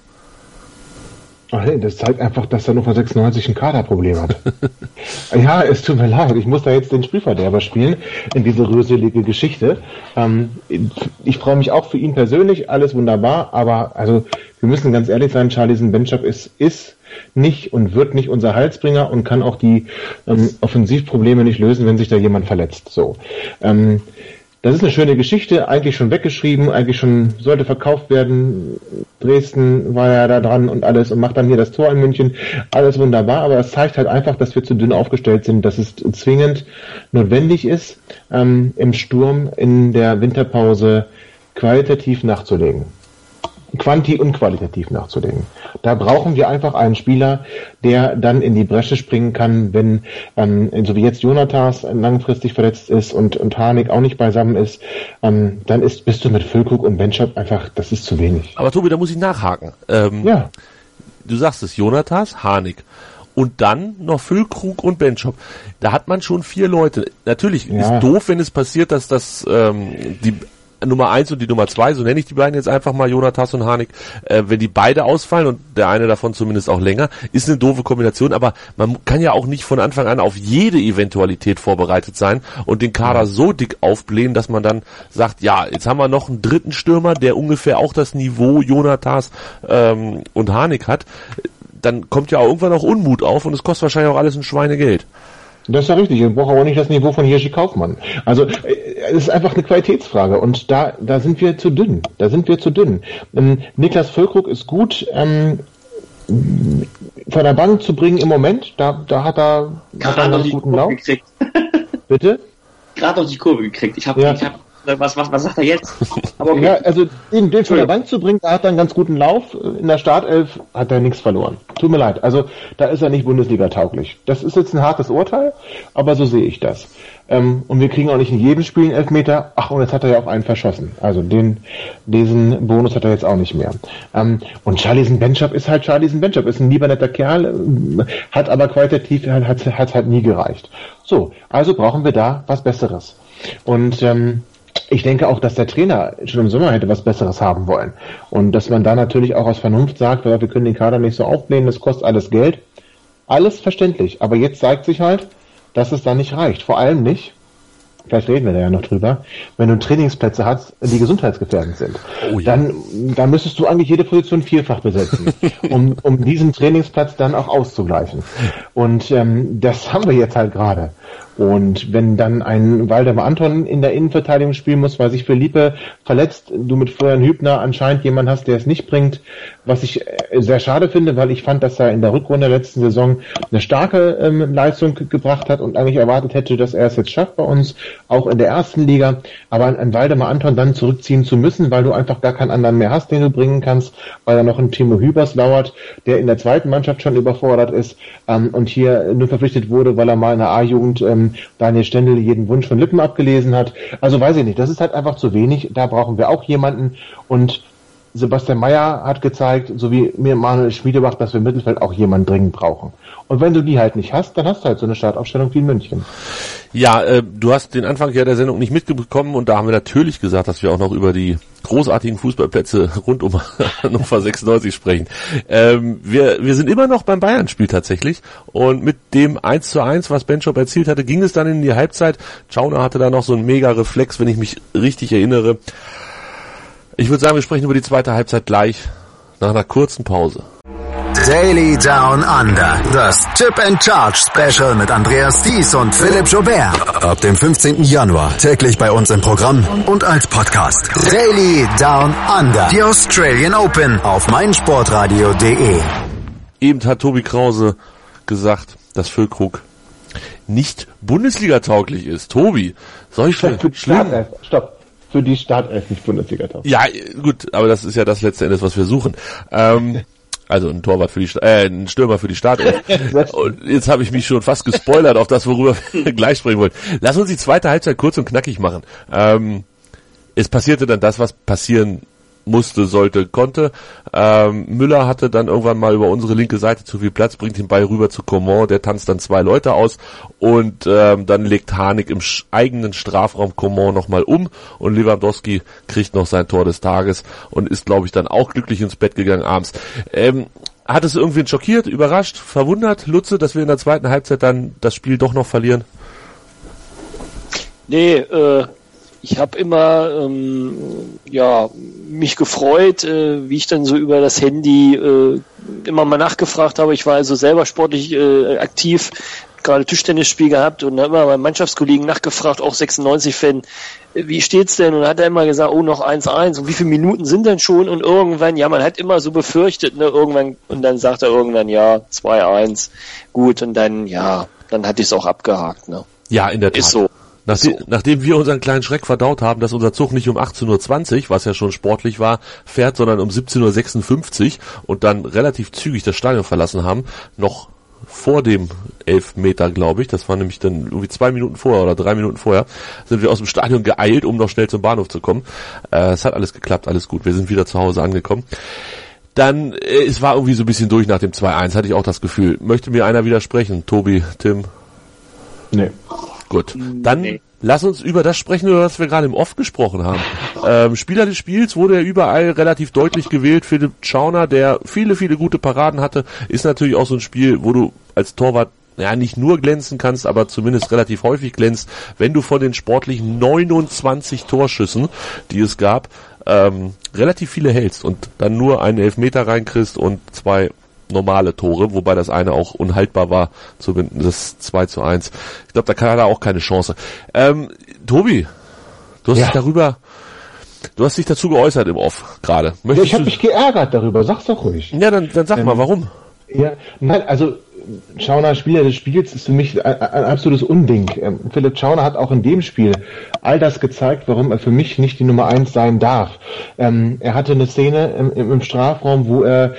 Ach das zeigt einfach, dass er nur von 96 ein Kaderproblem hat. ja, es tut mir leid, ich muss da jetzt den Spielverderber spielen in diese rühselige Geschichte. Ähm, ich freue mich auch für ihn persönlich, alles wunderbar, aber also wir müssen ganz ehrlich sein, Charlison Benchop ist, ist nicht und wird nicht unser Heilsbringer und kann auch die ähm, Offensivprobleme nicht lösen, wenn sich da jemand verletzt. So. Ähm, das ist eine schöne Geschichte, eigentlich schon weggeschrieben, eigentlich schon sollte verkauft werden. Dresden war ja da dran und alles und macht dann hier das Tor in München. Alles wunderbar, aber es zeigt halt einfach, dass wir zu dünn aufgestellt sind, dass es zwingend notwendig ist, ähm, im Sturm in der Winterpause qualitativ nachzulegen quanti- und qualitativ nachzudenken. Da brauchen wir einfach einen Spieler, der dann in die Bresche springen kann, wenn, ähm, so wie jetzt Jonathas langfristig verletzt ist und, und Harnik auch nicht beisammen ist, ähm, dann ist, bist du mit Füllkrug und Benchop einfach, das ist zu wenig. Aber Tobi, da muss ich nachhaken. Ähm, ja. Du sagst es, Jonathas, Harnik und dann noch Füllkrug und Benchop. Da hat man schon vier Leute. Natürlich ja. ist doof, wenn es passiert, dass das ähm, die Nummer eins und die Nummer zwei, so nenne ich die beiden jetzt einfach mal, Jonathas und Harnik, äh, wenn die beide ausfallen und der eine davon zumindest auch länger, ist eine doofe Kombination, aber man kann ja auch nicht von Anfang an auf jede Eventualität vorbereitet sein und den Kader so dick aufblähen, dass man dann sagt, ja, jetzt haben wir noch einen dritten Stürmer, der ungefähr auch das Niveau Jonathas ähm, und Harnik hat, dann kommt ja auch irgendwann auch Unmut auf und es kostet wahrscheinlich auch alles ein Schweinegeld. Das ist ja richtig. Ich brauche aber nicht das Niveau von Hirschi Kaufmann. Also äh, es ist einfach eine Qualitätsfrage und da, da sind wir zu dünn. Da sind wir zu dünn. Ähm, Niklas Völkrug ist gut. Ähm, von der Bank zu bringen im Moment, da, da hat er, hat er einen guten Lauf. Bitte? Gerade noch die Kurve gekriegt. Ich habe ja. hab was, was, was sagt er jetzt? Aber okay. Ja, also den, den von der Bank zu bringen, da hat er einen ganz guten Lauf. In der Startelf hat er nichts verloren. Tut mir leid. Also da ist er nicht Bundesliga tauglich. Das ist jetzt ein hartes Urteil, aber so sehe ich das. Ähm, und wir kriegen auch nicht in jedem Spiel einen Elfmeter. Ach, und jetzt hat er ja auch einen verschossen. Also den, diesen Bonus hat er jetzt auch nicht mehr. Ähm, und Charlieson Benchop ist halt Charlieson Benchop, ist ein lieber netter Kerl, hat aber qualitativ, hat, hat, hat halt nie gereicht. So, also brauchen wir da was Besseres. Und ähm, ich denke auch, dass der Trainer schon im Sommer hätte was Besseres haben wollen. Und dass man da natürlich auch aus Vernunft sagt, wir können den Kader nicht so aufblähen, das kostet alles Geld. Alles verständlich. Aber jetzt zeigt sich halt, dass es da nicht reicht. Vor allem nicht, vielleicht reden wir da ja noch drüber, wenn du Trainingsplätze hast, die gesundheitsgefährdend sind. Oh ja. Dann, dann müsstest du eigentlich jede Position vierfach besetzen, um, um diesen Trainingsplatz dann auch auszugleichen. Und ähm, das haben wir jetzt halt gerade. Und wenn dann ein Waldemar Anton in der Innenverteidigung spielen muss, weil sich Felipe verletzt, du mit Florian Hübner anscheinend jemand hast, der es nicht bringt, was ich äh, sehr schade finde, weil ich fand, dass er in der Rückrunde der letzten Saison eine starke ähm, Leistung gebracht hat und eigentlich erwartet hätte, dass er es jetzt schafft bei uns, auch in der ersten Liga. Aber ein Waldemar Anton dann zurückziehen zu müssen, weil du einfach gar keinen anderen mehr hast, den du bringen kannst, weil da noch ein Timo Hübers lauert, der in der zweiten Mannschaft schon überfordert ist ähm, und hier nur verpflichtet wurde, weil er mal in der A-Jugend ähm, Daniel Stendel jeden Wunsch von Lippen abgelesen hat. Also weiß ich nicht, das ist halt einfach zu wenig. Da brauchen wir auch jemanden und Sebastian Mayer hat gezeigt, so wie mir Manuel Schmiedebach, dass wir im Mittelfeld auch jemanden dringend brauchen. Und wenn du die halt nicht hast, dann hast du halt so eine Startaufstellung wie in München. Ja, äh, du hast den Anfang ja der Sendung nicht mitbekommen und da haben wir natürlich gesagt, dass wir auch noch über die großartigen Fußballplätze rund um Hannover 96 sprechen. Ähm, wir, wir sind immer noch beim Bayern-Spiel tatsächlich und mit dem 1 zu 1, was Benchop erzielt hatte, ging es dann in die Halbzeit. Schauner hatte da noch so einen mega Reflex, wenn ich mich richtig erinnere. Ich würde sagen, wir sprechen über die zweite Halbzeit gleich nach einer kurzen Pause. Daily Down Under. Das Chip and Charge Special mit Andreas Thies und Philipp Jobert. Ab dem 15. Januar täglich bei uns im Programm und als Podcast. Daily Down Under. Die Australian Open auf meinsportradio.de. Eben hat Tobi Krause gesagt, dass Füllkrug nicht Bundesliga tauglich ist. Tobi, solche schlimm. Stopp für die Startelf nicht Bundesliga tauglich. Ja, gut, aber das ist ja das letzte Endes, was wir suchen. Ähm, Also ein Torwart für die, äh, ein Stürmer für die Startelf. und jetzt habe ich mich schon fast gespoilert auf das, worüber wir gleich sprechen wollen. Lass uns die zweite Halbzeit kurz und knackig machen. Ähm, es passierte dann das, was passieren musste, sollte, konnte. Ähm, Müller hatte dann irgendwann mal über unsere linke Seite zu viel Platz, bringt den Ball rüber zu Coman, der tanzt dann zwei Leute aus und ähm, dann legt Harnik im eigenen Strafraum Coman nochmal um und Lewandowski kriegt noch sein Tor des Tages und ist, glaube ich, dann auch glücklich ins Bett gegangen abends. Ähm, hat es irgendwen schockiert, überrascht, verwundert, Lutze, dass wir in der zweiten Halbzeit dann das Spiel doch noch verlieren? Nee, äh, ich habe immer ähm, ja mich gefreut, äh, wie ich dann so über das Handy äh, immer mal nachgefragt habe. Ich war also selber sportlich äh, aktiv, gerade Tischtennisspiel gehabt und habe immer meinen Mannschaftskollegen nachgefragt, auch 96-Fan, wie steht's denn? Und hat er immer gesagt, oh, noch 1-1 und wie viele Minuten sind denn schon? Und irgendwann, ja, man hat immer so befürchtet, ne, irgendwann, und dann sagt er irgendwann, ja, 2-1, gut, und dann, ja, dann hatte ich es auch abgehakt, ne. Ja, in der Tat. Ist so. Nachdem, so. nachdem wir unseren kleinen Schreck verdaut haben, dass unser Zug nicht um 18.20 Uhr, was ja schon sportlich war, fährt, sondern um 17.56 Uhr und dann relativ zügig das Stadion verlassen haben, noch vor dem Elfmeter, glaube ich, das war nämlich dann irgendwie zwei Minuten vorher oder drei Minuten vorher, sind wir aus dem Stadion geeilt, um noch schnell zum Bahnhof zu kommen. Äh, es hat alles geklappt, alles gut. Wir sind wieder zu Hause angekommen. Dann, äh, es war irgendwie so ein bisschen durch nach dem 2-1, hatte ich auch das Gefühl. Möchte mir einer widersprechen? Tobi, Tim? Nee. Gut, dann nee. lass uns über das sprechen, über was wir gerade im Off gesprochen haben. Ähm, Spieler des Spiels wurde ja überall relativ deutlich gewählt. Philipp Schauner, der viele, viele gute Paraden hatte, ist natürlich auch so ein Spiel, wo du als Torwart ja, nicht nur glänzen kannst, aber zumindest relativ häufig glänzt, wenn du von den sportlichen 29 Torschüssen, die es gab, ähm, relativ viele hältst und dann nur einen Elfmeter reinkriegst und zwei normale Tore, wobei das eine auch unhaltbar war, zumindest 2 zu 1. Ich glaube, da kann er auch keine Chance. Ähm, Tobi, du hast ja. dich darüber, du hast dich dazu geäußert im Off gerade. Ja, ich habe mich geärgert darüber, sag's doch ruhig. Ja, dann, dann sag ähm, mal, warum? Ja, nein, also Schauner Spieler des Spiels ist für mich ein, ein absolutes Unding. Ähm, Philipp Schauner hat auch in dem Spiel all das gezeigt, warum er für mich nicht die Nummer eins sein darf. Ähm, er hatte eine Szene im, im Strafraum, wo er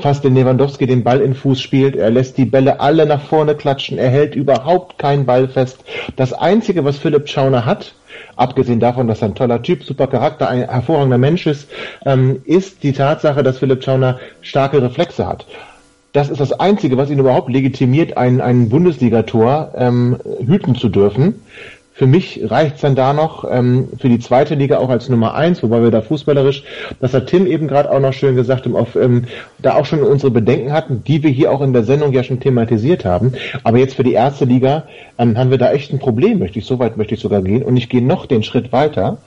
fast den Lewandowski den Ball in Fuß spielt. Er lässt die Bälle alle nach vorne klatschen. Er hält überhaupt keinen Ball fest. Das Einzige, was Philipp Schauner hat, abgesehen davon, dass er ein toller Typ, super Charakter, ein hervorragender Mensch ist, ähm, ist die Tatsache, dass Philipp Schauner starke Reflexe hat. Das ist das Einzige, was ihn überhaupt legitimiert, ein, ein Bundesligator ähm, hüten zu dürfen. Für mich reicht's dann da noch ähm, für die zweite Liga auch als Nummer eins, wobei wir da fußballerisch, das hat Tim eben gerade auch noch schön gesagt, auf, ähm, da auch schon unsere Bedenken hatten, die wir hier auch in der Sendung ja schon thematisiert haben. Aber jetzt für die erste Liga ähm, haben wir da echt ein Problem, möchte ich, so weit möchte ich sogar gehen. Und ich gehe noch den Schritt weiter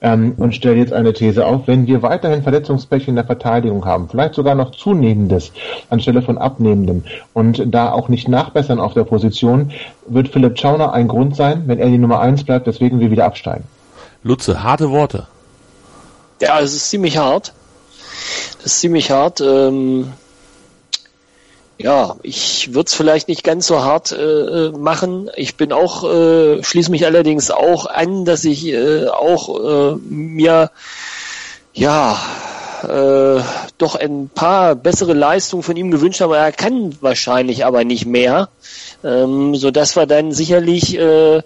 ähm, und stelle jetzt eine These auf, wenn wir weiterhin Verletzungspech in der Verteidigung haben, vielleicht sogar noch zunehmendes anstelle von abnehmendem und da auch nicht nachbessern auf der Position, wird Philipp Schauner ein Grund sein, wenn er die Nummer 1 bleibt, weswegen wir wieder absteigen. Lutze, harte Worte. Ja, es ist ziemlich hart. Ist ziemlich hart. Ähm, ja, ich würde es vielleicht nicht ganz so hart äh, machen. Ich bin auch, äh, schließe mich allerdings auch an, dass ich äh, auch äh, mir ja äh, doch ein paar bessere Leistungen von ihm gewünscht habe. Er kann wahrscheinlich aber nicht mehr, ähm, so dass wir dann sicherlich äh,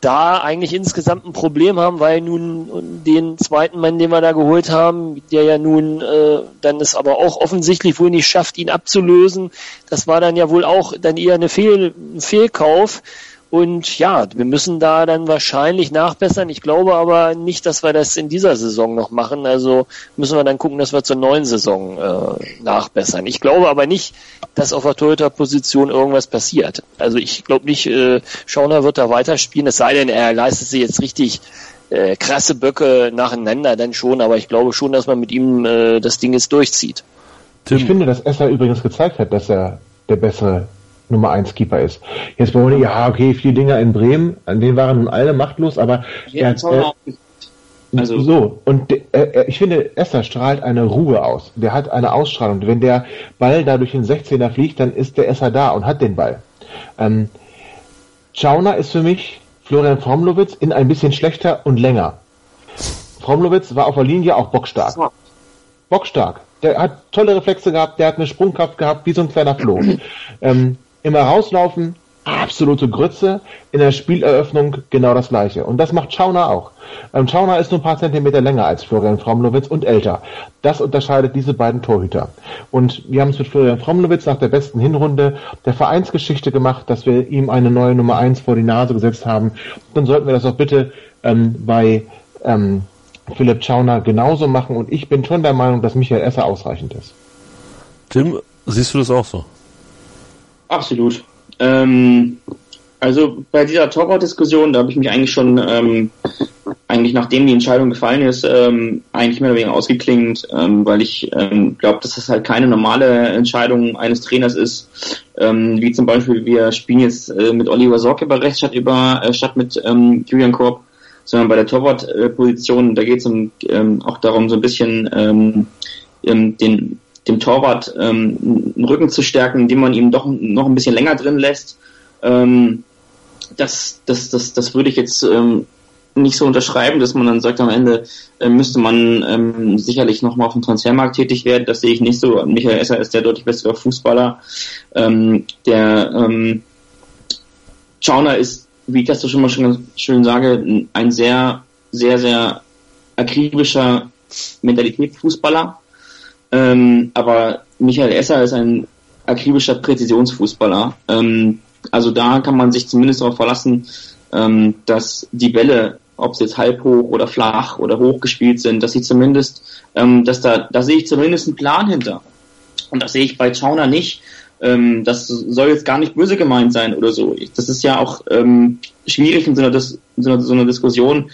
da eigentlich insgesamt ein Problem haben, weil nun den zweiten Mann, den wir da geholt haben, der ja nun äh, dann es aber auch offensichtlich wohl nicht schafft, ihn abzulösen, das war dann ja wohl auch dann eher eine Fehl, ein Fehlkauf. Und ja, wir müssen da dann wahrscheinlich nachbessern. Ich glaube aber nicht, dass wir das in dieser Saison noch machen. Also müssen wir dann gucken, dass wir zur neuen Saison äh, nachbessern. Ich glaube aber nicht, dass auf der Torhüter-Position irgendwas passiert. Also ich glaube nicht, äh, Schauner wird da weiterspielen, es sei denn, er leistet sich jetzt richtig äh, krasse Böcke nacheinander dann schon, aber ich glaube schon, dass man mit ihm äh, das Ding jetzt durchzieht. Tim. Ich finde, dass Esser übrigens gezeigt hat, dass er der bessere Nummer 1 Keeper ist. Jetzt wollen wir, ja, okay, vier Dinger in Bremen, an denen waren nun alle machtlos, aber er hat, äh, also so, und äh, ich finde, Esser strahlt eine Ruhe aus. Der hat eine Ausstrahlung. Wenn der Ball da durch den 16er fliegt, dann ist der Esser da und hat den Ball. Ähm, Schauner ist für mich Florian Fromlowitz in ein bisschen schlechter und länger. Fromlowitz war auf der Linie auch bockstark. Bockstark. Der hat tolle Reflexe gehabt, der hat eine Sprungkraft gehabt, wie so ein kleiner Floh. ähm, immer rauslaufen, absolute Grütze. In der Spieleröffnung genau das gleiche. Und das macht Schauner auch. Ähm, Schauner ist nur ein paar Zentimeter länger als Florian Fromlowitz und älter. Das unterscheidet diese beiden Torhüter. Und wir haben es mit Florian Fromlowitz nach der besten Hinrunde der Vereinsgeschichte gemacht, dass wir ihm eine neue Nummer 1 vor die Nase gesetzt haben. Dann sollten wir das auch bitte ähm, bei ähm, Philipp Schauner genauso machen. Und ich bin schon der Meinung, dass Michael Esser ausreichend ist. Tim, siehst du das auch so? Absolut. Ähm, also bei dieser Torwart-Diskussion, da habe ich mich eigentlich schon, ähm, eigentlich nachdem die Entscheidung gefallen ist, ähm, eigentlich mehr oder weniger ausgeklingt, ähm, weil ich ähm, glaube, dass das halt keine normale Entscheidung eines Trainers ist, ähm, wie zum Beispiel wir spielen jetzt äh, mit Oliver Sorg über rechts statt über äh, statt mit ähm, Julian Korb, sondern bei der Torwart-Position, da geht es um, ähm, auch darum, so ein bisschen ähm, ähm den dem Torwart ähm, den Rücken zu stärken, indem man ihn doch noch ein bisschen länger drin lässt. Ähm, das, das, das, das würde ich jetzt ähm, nicht so unterschreiben, dass man dann sagt, am Ende äh, müsste man ähm, sicherlich nochmal auf dem Transfermarkt tätig werden. Das sehe ich nicht so. Michael Esser ist der deutlich bessere Fußballer. Ähm, der ähm, Schauner ist, wie ich das schon mal schon schön sage, ein sehr, sehr, sehr akribischer Mentalitätsfußballer. Ähm, aber Michael Esser ist ein akribischer Präzisionsfußballer. Ähm, also da kann man sich zumindest darauf verlassen, ähm, dass die Bälle, ob sie jetzt halb hoch oder flach oder hoch gespielt sind, dass sie zumindest, ähm, dass da, da sehe ich zumindest einen Plan hinter. Und das sehe ich bei Schauner nicht. Ähm, das soll jetzt gar nicht böse gemeint sein oder so. Das ist ja auch ähm, schwierig in so einer, Dis so einer, so einer Diskussion,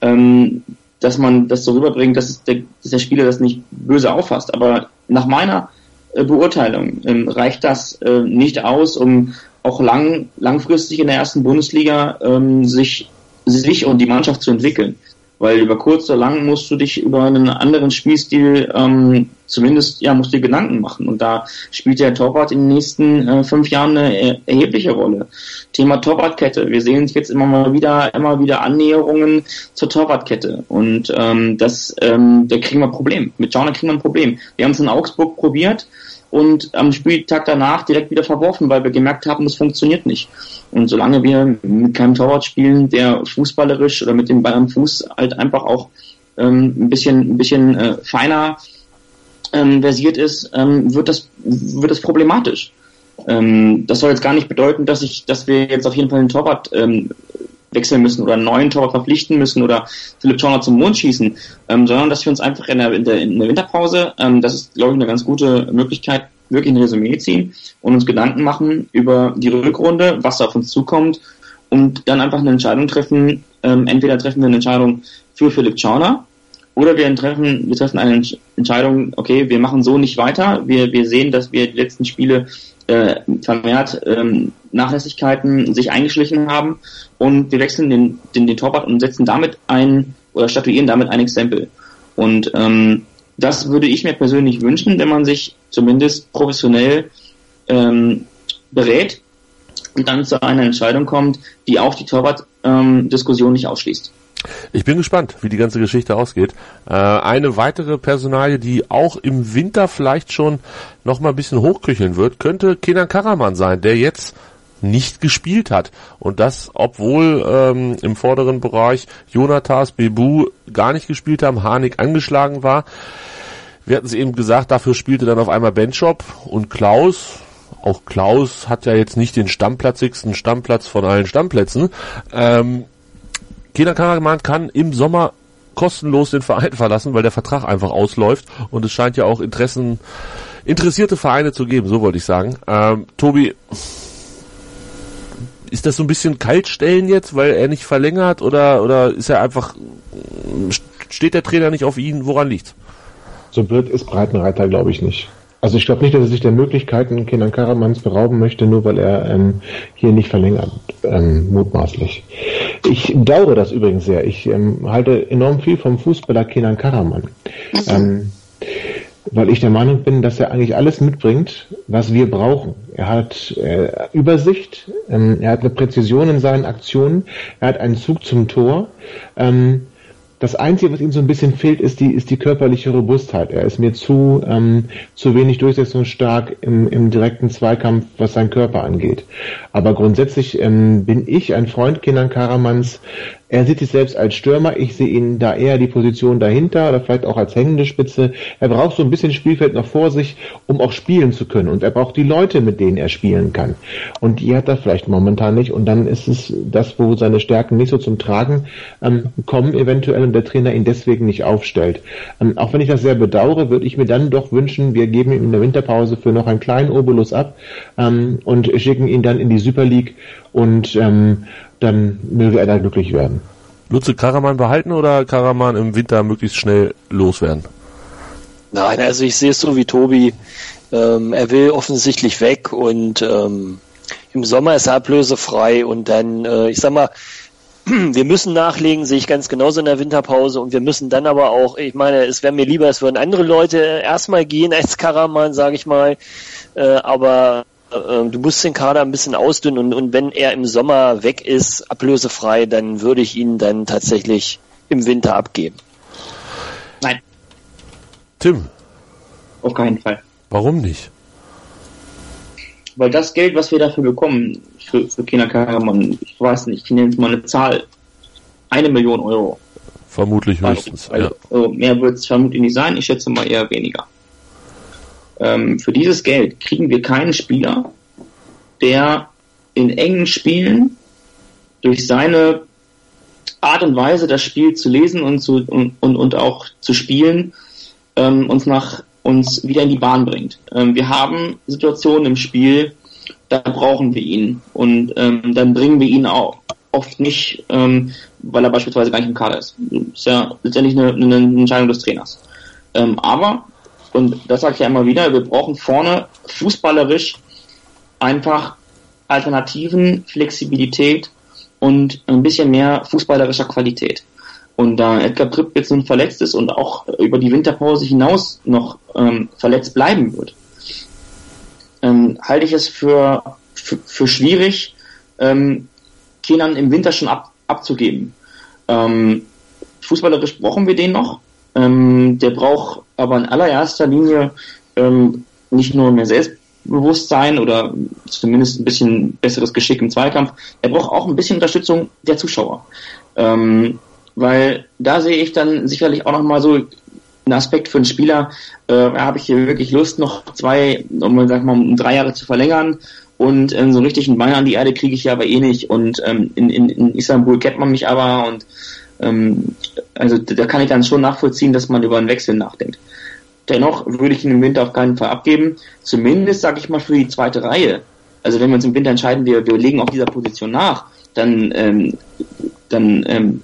ähm, dass man das so rüberbringt, dass, der, dass der Spieler das nicht böse auffasst. Aber nach meiner äh, Beurteilung ähm, reicht das äh, nicht aus, um auch lang, langfristig in der ersten Bundesliga ähm, sich, sich und die Mannschaft zu entwickeln weil über kurz oder lang musst du dich über einen anderen Spielstil ähm, zumindest ja musst du dir Gedanken machen und da spielt der Torwart in den nächsten äh, fünf Jahren eine erhebliche Rolle. Thema Torwartkette. Wir sehen jetzt immer mal wieder immer wieder Annäherungen zur Torwartkette und ähm, das ähm, da kriegen wir ein Problem. Mit Jauner kriegen wir ein Problem. Wir haben es in Augsburg probiert und am Spieltag danach direkt wieder verworfen, weil wir gemerkt haben, das funktioniert nicht. Und solange wir mit keinem Torwart spielen, der fußballerisch oder mit dem Ball am Fuß halt einfach auch ähm, ein bisschen, ein bisschen äh, feiner ähm, versiert ist, ähm, wird das wird das problematisch. Ähm, das soll jetzt gar nicht bedeuten, dass ich, dass wir jetzt auf jeden Fall einen Torwart ähm, wechseln müssen oder einen neuen Torwart verpflichten müssen oder Philipp Schauner zum Mond schießen, ähm, sondern dass wir uns einfach in der, in der, in der Winterpause, ähm, das ist, glaube ich, eine ganz gute Möglichkeit, wirklich ein Resümee ziehen und uns Gedanken machen über die Rückrunde, was da auf uns zukommt und dann einfach eine Entscheidung treffen. Ähm, entweder treffen wir eine Entscheidung für Philipp Schauner oder wir treffen, wir treffen eine Entscheidung, okay, wir machen so nicht weiter. Wir, wir sehen, dass wir die letzten Spiele äh, vermehrt ähm, Nachlässigkeiten sich eingeschlichen haben und wir wechseln den, den, den Torwart und setzen damit ein oder statuieren damit ein Exempel. Und ähm, das würde ich mir persönlich wünschen, wenn man sich zumindest professionell ähm, berät und dann zu einer Entscheidung kommt, die auch die Torwart-Diskussion ähm, nicht ausschließt. Ich bin gespannt, wie die ganze Geschichte ausgeht. Äh, eine weitere Personalie, die auch im Winter vielleicht schon noch mal ein bisschen hochkücheln wird, könnte Kenan Karaman sein, der jetzt nicht gespielt hat. Und das, obwohl ähm, im vorderen Bereich Jonatas, Bebu gar nicht gespielt haben, Harnik angeschlagen war. Wir hatten es eben gesagt, dafür spielte dann auf einmal Benchop und Klaus. Auch Klaus hat ja jetzt nicht den stammplatzigsten Stammplatz von allen Stammplätzen. Ähm, Kenan Karaman kann im Sommer kostenlos den Verein verlassen, weil der Vertrag einfach ausläuft und es scheint ja auch Interessen, interessierte Vereine zu geben, so wollte ich sagen. Ähm, Tobi, ist das so ein bisschen Kaltstellen jetzt, weil er nicht verlängert oder, oder ist er einfach, steht der Trainer nicht auf ihn? Woran liegt's? So blöd ist Breitenreiter, glaube ich nicht. Also ich glaube nicht, dass er sich der Möglichkeiten Kenan Karamans berauben möchte, nur weil er ähm, hier nicht verlängert, ähm, mutmaßlich. Ich daure das übrigens sehr. Ich ähm, halte enorm viel vom Fußballer Kenan Karaman. Mhm. Ähm, weil ich der Meinung bin, dass er eigentlich alles mitbringt, was wir brauchen. Er hat äh, Übersicht, ähm, er hat eine Präzision in seinen Aktionen, er hat einen Zug zum Tor. Ähm, das Einzige, was ihm so ein bisschen fehlt, ist die, ist die körperliche Robustheit. Er ist mir zu, ähm, zu wenig durchsetzungsstark im, im direkten Zweikampf, was sein Körper angeht. Aber grundsätzlich ähm, bin ich ein Freund Kenan Karamans, er sieht sich selbst als Stürmer. Ich sehe ihn da eher die Position dahinter oder vielleicht auch als hängende Spitze. Er braucht so ein bisschen Spielfeld noch vor sich, um auch spielen zu können. Und er braucht die Leute, mit denen er spielen kann. Und die hat er vielleicht momentan nicht. Und dann ist es das, wo seine Stärken nicht so zum Tragen ähm, kommen, eventuell, und der Trainer ihn deswegen nicht aufstellt. Ähm, auch wenn ich das sehr bedauere, würde ich mir dann doch wünschen, wir geben ihm in der Winterpause für noch einen kleinen Obolus ab ähm, und schicken ihn dann in die Super League und ähm, dann möge er da glücklich werden. Lutze Karaman behalten oder Karaman im Winter möglichst schnell loswerden? Nein, also ich sehe es so wie Tobi. Ähm, er will offensichtlich weg und ähm, im Sommer ist er ablösefrei und dann, äh, ich sag mal, wir müssen nachlegen, sehe ich ganz genauso in der Winterpause und wir müssen dann aber auch, ich meine, es wäre mir lieber, es würden andere Leute erstmal gehen als Karaman, sage ich mal, äh, aber du musst den Kader ein bisschen ausdünnen und, und wenn er im Sommer weg ist, ablösefrei, dann würde ich ihn dann tatsächlich im Winter abgeben. Nein. Tim. Auf keinen Fall. Warum nicht? Weil das Geld, was wir dafür bekommen, für, für Kena Karaman, ich weiß nicht, ich nenne jetzt mal eine Zahl, eine Million Euro. Vermutlich höchstens. Also, ja. also mehr wird es vermutlich nicht sein, ich schätze mal eher weniger ähm, für dieses Geld kriegen wir keinen Spieler, der in engen Spielen durch seine Art und Weise, das Spiel zu lesen und zu und, und, und auch zu spielen, ähm, uns nach uns wieder in die Bahn bringt. Ähm, wir haben Situationen im Spiel, da brauchen wir ihn und ähm, dann bringen wir ihn auch oft nicht, ähm, weil er beispielsweise gar nicht im Kader ist. Ist ja letztendlich eine, eine Entscheidung des Trainers. Ähm, aber und das sage ich ja immer wieder, wir brauchen vorne fußballerisch einfach Alternativen, Flexibilität und ein bisschen mehr fußballerischer Qualität. Und da Edgar Pripp jetzt nun verletzt ist und auch über die Winterpause hinaus noch ähm, verletzt bleiben wird, ähm, halte ich es für, für, für schwierig, ähm, Kenan im Winter schon ab, abzugeben. Ähm, fußballerisch brauchen wir den noch. Ähm, der braucht aber in allererster Linie ähm, nicht nur mehr Selbstbewusstsein oder zumindest ein bisschen besseres Geschick im Zweikampf, er braucht auch ein bisschen Unterstützung der Zuschauer. Ähm, weil da sehe ich dann sicherlich auch nochmal so einen Aspekt für einen Spieler, äh, habe ich hier wirklich Lust, noch zwei, um, sag mal, um drei Jahre zu verlängern? Und ähm, so einen richtigen Bein an die Erde kriege ich ja aber eh nicht. Und ähm, in, in, in Istanbul kennt man mich aber und ähm, also da kann ich dann schon nachvollziehen, dass man über einen Wechsel nachdenkt. Dennoch würde ich ihn im Winter auf keinen Fall abgeben. Zumindest, sage ich mal, für die zweite Reihe. Also wenn wir uns im Winter entscheiden, wir, wir legen auf dieser Position nach, dann, ähm, dann ähm,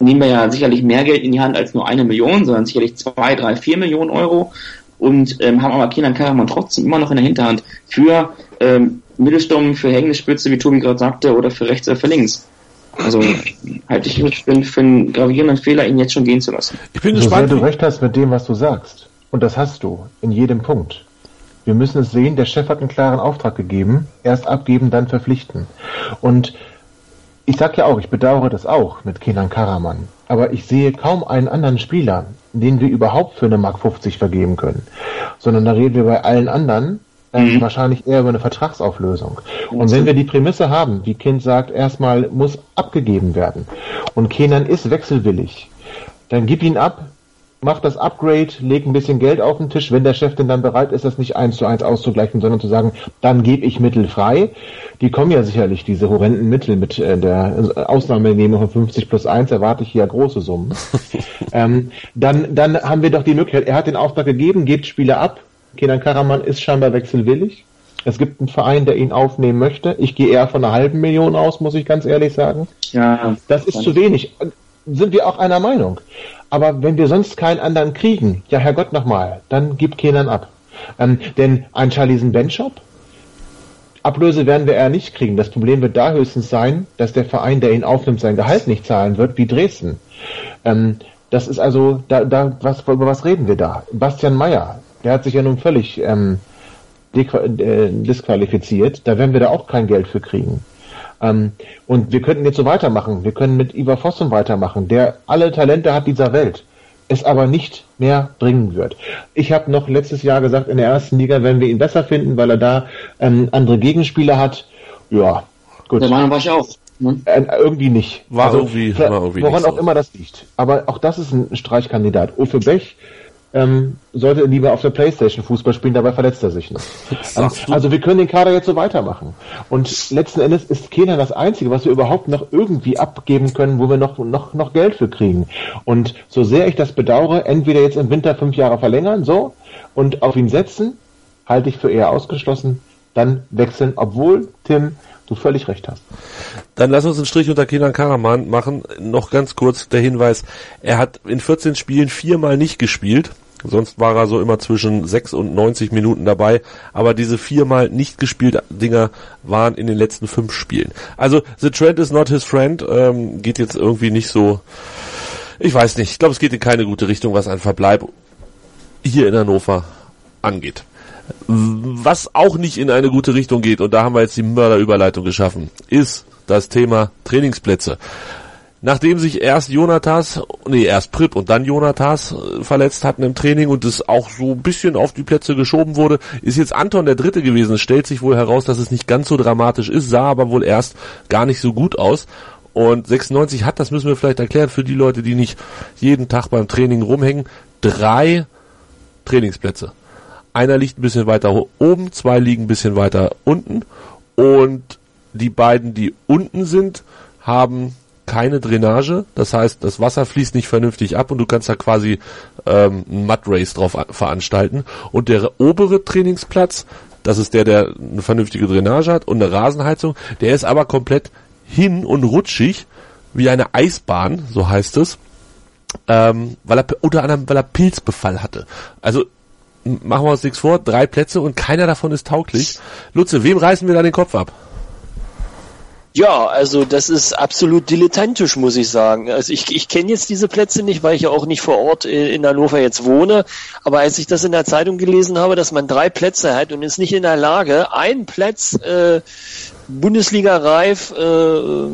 nehmen wir ja sicherlich mehr Geld in die Hand als nur eine Million, sondern sicherlich zwei, drei, vier Millionen Euro. und ähm, haben aber Kenan Karaman trotzdem immer noch in der Hinterhand für ähm, Mittelsturm, für hängende Spitze, wie Tobi gerade sagte, oder für rechts oder für links. Also halte ich für, für einen gravierenden Fehler, ihn jetzt schon gehen zu lassen. Ich bin so gespannt. Sehr du recht hast mit dem, was du sagst. Und das hast du in jedem Punkt. Wir müssen es sehen, der Chef hat einen klaren Auftrag gegeben. Erst abgeben, dann verpflichten. Und ich sag ja auch, ich bedauere das auch mit Kenan Karaman. Aber ich sehe kaum einen anderen Spieler, den wir überhaupt für eine Mark 50 vergeben können. Sondern da reden wir bei allen anderen mhm. wahrscheinlich eher über eine Vertragsauflösung. Und wenn wir die Prämisse haben, wie Kind sagt, erstmal muss abgegeben werden und Kenan ist wechselwillig, dann gib ihn ab, mach das Upgrade, leg ein bisschen Geld auf den Tisch, wenn der Chef denn dann bereit ist, das nicht eins zu eins auszugleichen, sondern zu sagen, dann gebe ich Mittel frei. Die kommen ja sicherlich, diese horrenden Mittel mit äh, der Ausnahmenehmung von 50 plus 1, erwarte ich hier große Summen. ähm, dann, dann haben wir doch die Möglichkeit, er hat den Auftrag gegeben, gebt Spieler ab. Kenan Karaman ist scheinbar wechselwillig. Es gibt einen Verein, der ihn aufnehmen möchte. Ich gehe eher von einer halben Million aus, muss ich ganz ehrlich sagen. Ja. Das ist zu wenig. Sind wir auch einer Meinung. Aber wenn wir sonst keinen anderen kriegen, ja Herrgott nochmal, dann gibt Kenan ab. Ähm, denn ein Charlisen Benchop, Ablöse werden wir eher nicht kriegen. Das Problem wird da höchstens sein, dass der Verein, der ihn aufnimmt, sein Gehalt nicht zahlen wird, wie Dresden. Ähm, das ist also, da, da, was, über was reden wir da? Bastian Meyer, der hat sich ja nun völlig ähm, äh, disqualifiziert. Da werden wir da auch kein Geld für kriegen. Ähm, und wir könnten jetzt so weitermachen. Wir können mit Ivar Fossum weitermachen, der alle Talente hat dieser Welt, es aber nicht mehr bringen wird. Ich habe noch letztes Jahr gesagt, in der ersten Liga werden wir ihn besser finden, weil er da ähm, andere Gegenspieler hat. Ja, gut. Der Meinung war ich auch. Ne? Äh, irgendwie nicht. War also, irgendwie, war irgendwie woran auch so. immer das liegt. Aber auch das ist ein Streichkandidat. Uwe Bech ähm, sollte lieber auf der Playstation Fußball spielen, dabei verletzt er sich noch. Ähm, also wir können den Kader jetzt so weitermachen. Und letzten Endes ist Kena das Einzige, was wir überhaupt noch irgendwie abgeben können, wo wir noch, noch, noch Geld für kriegen. Und so sehr ich das bedauere, entweder jetzt im Winter fünf Jahre verlängern, so, und auf ihn setzen, halte ich für eher ausgeschlossen, dann wechseln, obwohl, Tim, du völlig recht hast. Dann lass uns einen Strich unter Kenan Karaman machen. Noch ganz kurz der Hinweis, er hat in 14 Spielen viermal nicht gespielt. Sonst war er so immer zwischen 6 und 90 Minuten dabei. Aber diese viermal nicht gespielte Dinger waren in den letzten fünf Spielen. Also The Trend is not his friend. Ähm, geht jetzt irgendwie nicht so. Ich weiß nicht. Ich glaube, es geht in keine gute Richtung, was ein Verbleib hier in Hannover angeht. Was auch nicht in eine gute Richtung geht, und da haben wir jetzt die Mörderüberleitung geschaffen, ist das Thema Trainingsplätze. Nachdem sich erst Jonathas, nee, erst Prip und dann Jonathas äh, verletzt hatten im Training und es auch so ein bisschen auf die Plätze geschoben wurde, ist jetzt Anton der Dritte gewesen. Es stellt sich wohl heraus, dass es nicht ganz so dramatisch ist, sah aber wohl erst gar nicht so gut aus. Und 96 hat, das müssen wir vielleicht erklären für die Leute, die nicht jeden Tag beim Training rumhängen, drei Trainingsplätze. Einer liegt ein bisschen weiter oben, zwei liegen ein bisschen weiter unten und die beiden, die unten sind, haben keine Drainage, das heißt, das Wasser fließt nicht vernünftig ab und du kannst da quasi ähm, ein Mud Race drauf veranstalten. Und der obere Trainingsplatz, das ist der, der eine vernünftige Drainage hat und eine Rasenheizung, der ist aber komplett hin und rutschig, wie eine Eisbahn, so heißt es, ähm, weil er unter anderem, weil er Pilzbefall hatte. Also machen wir uns nichts vor, drei Plätze und keiner davon ist tauglich. Lutze, wem reißen wir da den Kopf ab? Ja, also das ist absolut dilettantisch, muss ich sagen. Also ich, ich kenne jetzt diese Plätze nicht, weil ich ja auch nicht vor Ort in Hannover jetzt wohne. Aber als ich das in der Zeitung gelesen habe, dass man drei Plätze hat und ist nicht in der Lage, einen Platz äh, Bundesliga-reif äh,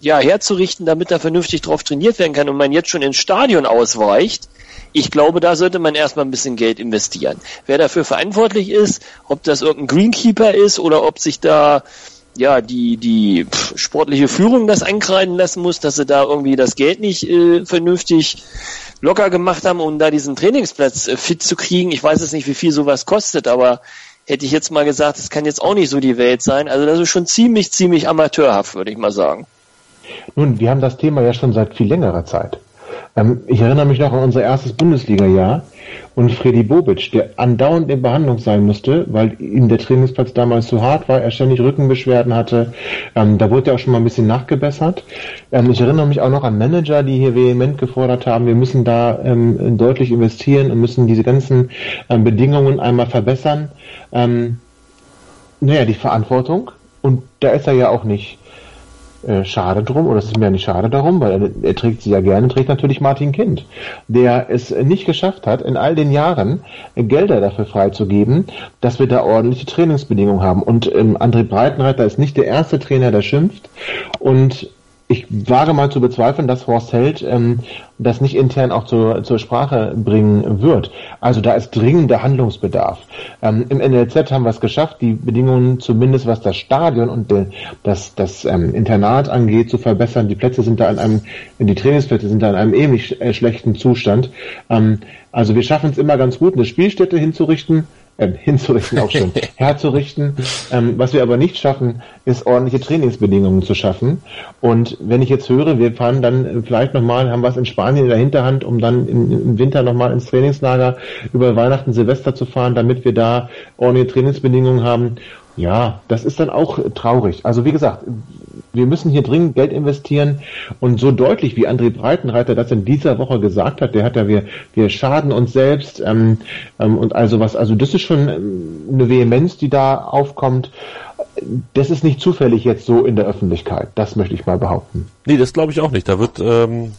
ja, herzurichten, damit da vernünftig drauf trainiert werden kann und man jetzt schon ins Stadion ausweicht, ich glaube, da sollte man erstmal ein bisschen Geld investieren. Wer dafür verantwortlich ist, ob das irgendein Greenkeeper ist oder ob sich da ja, die, die sportliche Führung das ankreiden lassen muss, dass sie da irgendwie das Geld nicht äh, vernünftig locker gemacht haben, um da diesen Trainingsplatz äh, fit zu kriegen. Ich weiß jetzt nicht, wie viel sowas kostet, aber hätte ich jetzt mal gesagt, das kann jetzt auch nicht so die Welt sein. Also das ist schon ziemlich, ziemlich amateurhaft, würde ich mal sagen. Nun, wir haben das Thema ja schon seit viel längerer Zeit. Ähm, ich erinnere mich noch an unser erstes Bundesliga-Jahr und Freddy Bobic, der andauernd in Behandlung sein musste, weil ihm der Trainingsplatz damals zu hart war, er ständig Rückenbeschwerden hatte. Ähm, da wurde ja auch schon mal ein bisschen nachgebessert. Ähm, ich erinnere mich auch noch an Manager, die hier vehement gefordert haben, wir müssen da ähm, deutlich investieren und müssen diese ganzen ähm, Bedingungen einmal verbessern. Ähm, naja, die Verantwortung. Und da ist er ja auch nicht äh, schade drum, oder es ist mir ja nicht schade darum, weil er, er, trägt sie ja gerne, trägt natürlich Martin Kind, der es nicht geschafft hat, in all den Jahren Gelder dafür freizugeben, dass wir da ordentliche Trainingsbedingungen haben. Und ähm, André Breitenreiter ist nicht der erste Trainer, der schimpft. Und ich wage mal zu bezweifeln, dass Horst Held ähm, das nicht intern auch zur, zur Sprache bringen wird. Also da ist dringender Handlungsbedarf. Ähm, Im NLZ haben wir es geschafft, die Bedingungen zumindest was das Stadion und de, das, das ähm, Internat angeht zu verbessern. Die Plätze sind da in einem, die Trainingsplätze sind da in einem ähnlich äh, schlechten Zustand. Ähm, also wir schaffen es immer ganz gut, eine Spielstätte hinzurichten, äh, hinzurichten auch schon, herzurichten. Ähm, was wir aber nicht schaffen, ist ordentliche Trainingsbedingungen zu schaffen. Und wenn ich jetzt höre, wir fahren dann vielleicht nochmal, haben was in Spanien in der Hinterhand, um dann im, im Winter nochmal ins Trainingslager über Weihnachten, Silvester zu fahren, damit wir da ordentliche Trainingsbedingungen haben. Ja, das ist dann auch traurig. Also wie gesagt, wir müssen hier dringend Geld investieren und so deutlich wie André Breitenreiter das in dieser Woche gesagt hat, der hat ja, wir, wir schaden uns selbst ähm, ähm, und also was, also das ist schon ähm, eine Vehemenz, die da aufkommt. Das ist nicht zufällig jetzt so in der Öffentlichkeit, das möchte ich mal behaupten. Nee, das glaube ich auch nicht. Da wird ähm,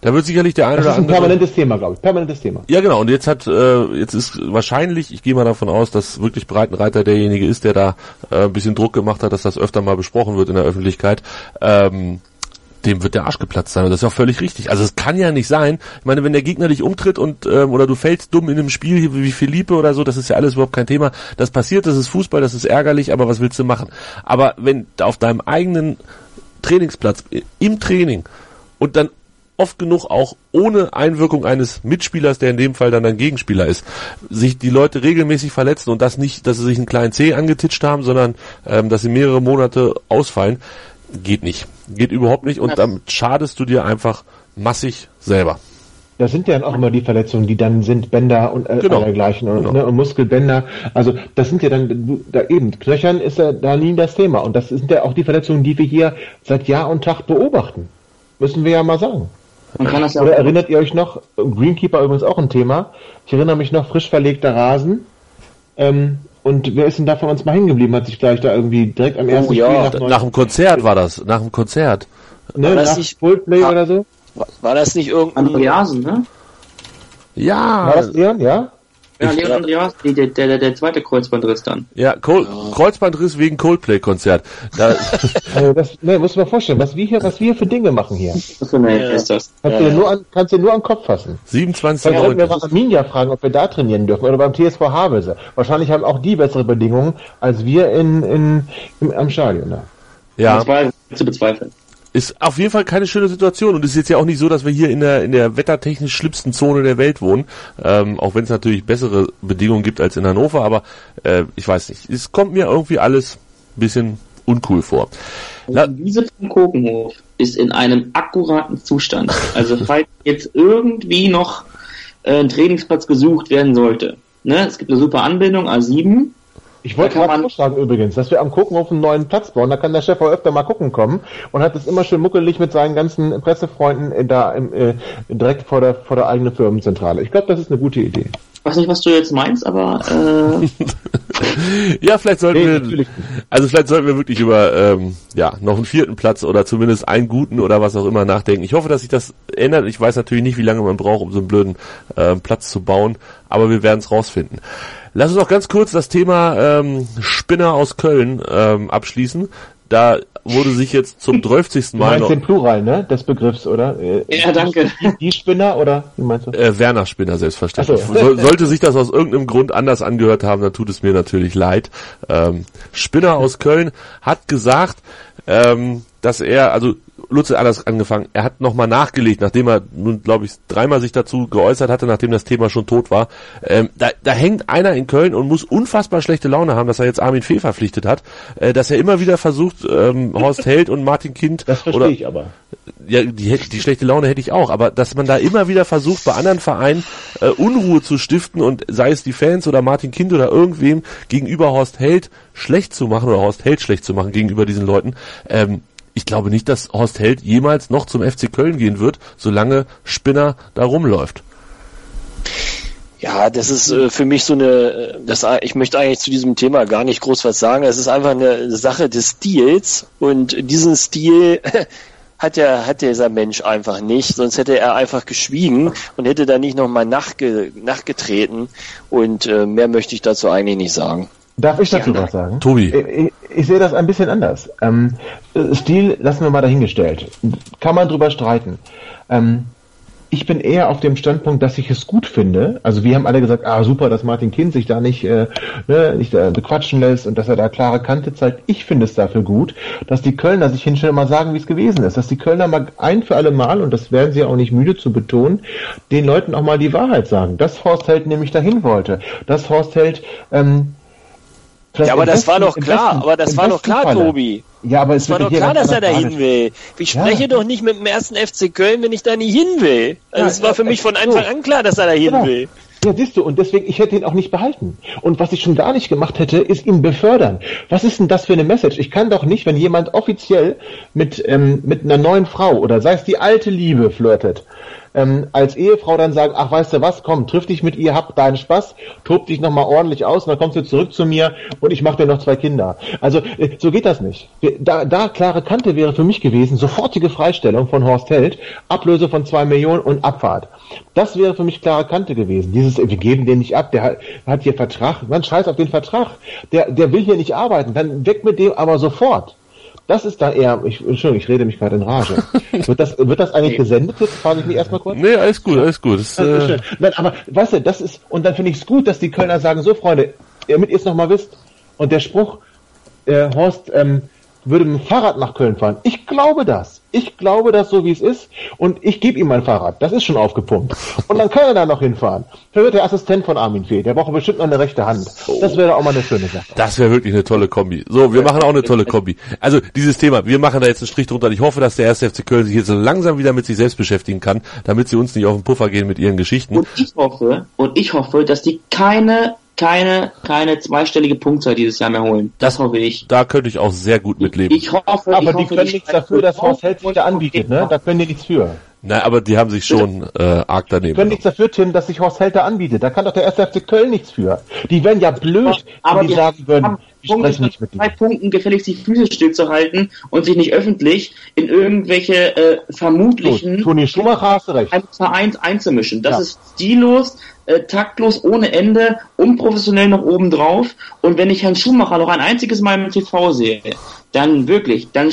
da wird sicherlich der eine das oder andere. Das ist ein permanentes Thema, glaube ich. Permanentes Thema. Ja, genau. Und jetzt hat, äh, jetzt ist wahrscheinlich, ich gehe mal davon aus, dass wirklich Breitenreiter derjenige ist, der da äh, ein bisschen Druck gemacht hat, dass das öfter mal besprochen wird in der Öffentlichkeit. Ähm, dem wird der Arsch geplatzt sein. Und das ist auch völlig richtig. Also es kann ja nicht sein. Ich meine, wenn der Gegner dich umtritt und ähm, oder du fällst dumm in einem Spiel wie Philippe oder so, das ist ja alles überhaupt kein Thema. Das passiert, das ist Fußball, das ist ärgerlich, aber was willst du machen? Aber wenn auf deinem eigenen Trainingsplatz im Training und dann oft genug auch ohne Einwirkung eines Mitspielers, der in dem Fall dann ein Gegenspieler ist, sich die Leute regelmäßig verletzen und das nicht, dass sie sich einen kleinen C angetitscht haben, sondern ähm, dass sie mehrere Monate ausfallen, geht nicht. Geht überhaupt nicht und damit schadest du dir einfach massig selber. Das sind ja auch immer die Verletzungen, die dann sind, Bänder und äh, genau. dergleichen und, Genau. ne, und Muskelbänder. Also das sind ja dann da eben Knöchern ist ja da nie das Thema und das sind ja auch die Verletzungen, die wir hier seit Jahr und Tag beobachten. Müssen wir ja mal sagen. Man kann das ja Oder auch erinnert ihr euch noch, Greenkeeper übrigens auch ein Thema, ich erinnere mich noch, frisch verlegter Rasen. Ähm, und wer ist denn da von uns mal hängen geblieben? Hat sich gleich da irgendwie direkt am ersten ja, Spiel Da- nach, Nach dem Konzert war das, nach dem Konzert. ne, War das nach nicht- Coldplay Ah. oder so? War das nicht irgendein... Andreasen, ne? Ja, War das Leon? Ja? Ja, Ich- Leon Andreas, die, der, der, der zweite Kreuzbandriss dann. ja, Col Kreuzbandriss wegen Coldplay-Konzert. Da, Also das, ne, musst du mal vorstellen, was wir hier, was wir für Dinge machen hier. Was für eine Ja. ist das? Kannst, Ja. du dir nur an, kannst du nur an den Kopf fassen. 27. Dann sollten wir mal Arminia fragen, ob wir da trainieren dürfen oder beim TSV Havelse. Wahrscheinlich haben auch die bessere Bedingungen als wir in, in, im, am Stadion. Ne? Ja. Das war zu bezweifeln. Ist auf jeden Fall keine schöne Situation und es ist jetzt ja auch nicht so, dass wir hier in der in der wettertechnisch schlimmsten Zone der Welt wohnen, ähm, auch wenn es natürlich bessere Bedingungen gibt als in Hannover, aber äh, ich weiß nicht, es kommt mir irgendwie alles ein bisschen uncool vor. La Die Wiese vom Kokenhof ist in einem akkuraten Zustand. Also falls jetzt irgendwie noch äh, ein Trainingsplatz gesucht werden sollte. Ne? Es gibt eine super Anbindung, A7. Ich wollte gerade vorschlagen übrigens, dass wir am Guckenhof einen neuen Platz bauen. Da kann der Chef auch öfter mal gucken kommen und hat es immer schön muckelig mit seinen ganzen Pressefreunden äh, da im, äh, direkt vor der, vor der eigenen Firmenzentrale. Ich glaube, das ist eine gute Idee. Ich weiß nicht, was du jetzt meinst, aber äh, ja, vielleicht sollten Nee, wir, natürlich also vielleicht sollten wir wirklich über ähm, ja noch einen vierten Platz oder zumindest einen guten oder was auch immer nachdenken. Ich hoffe, dass sich das ändert. Ich weiß natürlich nicht, wie lange man braucht, um so einen blöden ähm, Platz zu bauen, aber wir werden es rausfinden. Lass uns noch ganz kurz das Thema ähm, Spinner aus Köln ähm, abschließen. Da wurde sich jetzt zum 30. Du Mal meinst noch, den Plural, ne? Des Begriffs, oder? Äh, Ja, danke. Die, die Spinner oder wie meinst du? äh, Werner Spinner selbstverständlich. So. Soll, sollte sich das aus irgendeinem Grund anders angehört haben, dann tut es mir natürlich leid. Ähm, Spinner aus Köln hat gesagt, ähm, dass er, also Lutz hat anders angefangen, er hat nochmal nachgelegt, nachdem er nun, glaube ich, dreimal sich dazu geäußert hatte, nachdem das Thema schon tot war. Ähm, da, da hängt einer in Köln und muss unfassbar schlechte Laune haben, dass er jetzt Armin Fee verpflichtet hat, äh, dass er immer wieder versucht, ähm, Horst Held und Martin Kind Das verstehe oder ich aber. ja, die, die schlechte Laune hätte ich auch, aber dass man da immer wieder versucht, bei anderen Vereinen äh, Unruhe zu stiften und sei es die Fans oder Martin Kind oder irgendwem gegenüber Horst Held schlecht zu machen oder Horst Held schlecht zu machen gegenüber diesen Leuten, ähm, ich glaube nicht, dass Horst Held jemals noch zum FC Köln gehen wird, solange Spinner da rumläuft. Ja, das ist äh, für mich so eine, äh, das, ich möchte eigentlich zu diesem Thema gar nicht groß was sagen. Es ist einfach eine Sache des Stils und diesen Stil hat der, hat dieser Mensch einfach nicht, sonst hätte er einfach geschwiegen und hätte da nicht nochmal nachge, nachgetreten und äh, mehr möchte ich dazu eigentlich nicht sagen. Darf ich dazu ja. was sagen? Tobi. Ich, ich, sehe das ein bisschen anders. Ähm, Stil lassen wir mal dahingestellt. Kann man drüber streiten. Ähm, ich bin eher auf dem Standpunkt, dass ich es gut finde. Also wir haben alle gesagt, ah super, dass Martin Kind sich da nicht, äh, ne, nicht äh, bequatschen lässt und dass er da klare Kante zeigt. Ich finde es dafür gut, dass die Kölner sich hinstellen und mal sagen, wie es gewesen ist. Dass die Kölner mal ein für alle Mal, und das werden sie auch nicht müde zu betonen, den Leuten auch mal die Wahrheit sagen. Dass Horst Held nämlich dahin wollte. Dass Horst Held ähm, ja, aber das war doch klar, besten, aber das war doch klar, Falle. Tobi. Ja, aber es war doch klar, dass er da hin will. Ich spreche ja. doch nicht mit dem ersten FC Köln, wenn ich da nicht hin will. Also ja, es war für mich von Anfang an klar, dass er da hin genau. will. Ja, siehst du, und deswegen, ich hätte ihn auch nicht behalten. Und was ich schon gar nicht gemacht hätte, ist ihn befördern. Was ist denn das für eine Message? Ich kann doch nicht, wenn jemand offiziell mit, ähm, mit einer neuen Frau oder sei es die alte Liebe flirtet, ähm, als Ehefrau dann sagen, ach weißt du was, komm, triff dich mit ihr, hab deinen Spaß, tob dich nochmal ordentlich aus und dann kommst du zurück zu mir und ich mache dir noch zwei Kinder. Also äh, so geht das nicht. Da, da klare Kante wäre für mich gewesen, sofortige Freistellung von Horst Held, Ablöse von zwei Millionen und Abfahrt. Das wäre für mich klare Kante gewesen. Dieses, wir geben den nicht ab, der hat, hat hier Vertrag, man scheiß auf den Vertrag. Der, der will hier nicht arbeiten, dann weg mit dem aber sofort. Das ist dann eher, ich, Entschuldigung, ich rede mich gerade in Rage. wird das, wird das eigentlich gesendet? Jetzt frage ich mich erstmal kurz. Nee, alles gut, alles gut. Das, das äh... Nein, aber, weißt du, das ist, und dann finde ich es gut, dass die Kölner sagen, so Freunde, damit ihr es nochmal wisst, und der Spruch, äh, Horst, ähm, würde mit dem Fahrrad nach Köln fahren. Ich glaube das. Ich glaube das so, wie es ist. Und ich gebe ihm mein Fahrrad. Das ist schon aufgepumpt. Und dann kann er da noch hinfahren. Dann wird der Assistent von Armin Fee. Der braucht bestimmt noch eine rechte Hand. Das wäre auch mal eine schöne Sache. Das wäre wirklich eine tolle Kombi. So, wir machen auch eine tolle Kombi. Also dieses Thema, wir machen da jetzt einen Strich drunter. Ich hoffe, dass der erste FC Köln sich jetzt so langsam wieder mit sich selbst beschäftigen kann, damit sie uns nicht auf den Puffer gehen mit ihren Geschichten. Und ich hoffe, und ich hoffe, dass die keine keine, keine zweistellige Punktzahl dieses Jahr mehr holen. Das hoffe ich. Da könnte ich auch sehr gut mitleben. Ich hoffe, aber ich die hoffe, können nichts dafür, dass Horst Held sich da anbietet, ne? Da können die nichts für. Nein, aber die haben sich schon äh, arg daneben. Die können nichts dafür, Tim, dass sich Horst Held da anbietet. Da kann doch der erste FC Köln nichts für. Die wären ja blöd, aber wenn die, die sagen würden, spreche nicht mit zwei Punkten gefälligst die Füße stillzuhalten und sich nicht öffentlich in irgendwelche äh, vermutlichen Toni Schumacher hast du recht. Vereins einzumischen. Das ja. ist stillos, äh, taktlos ohne Ende, unprofessionell noch oben drauf. Und wenn ich Herrn Schumacher noch ein einziges Mal im TV sehe, dann wirklich, dann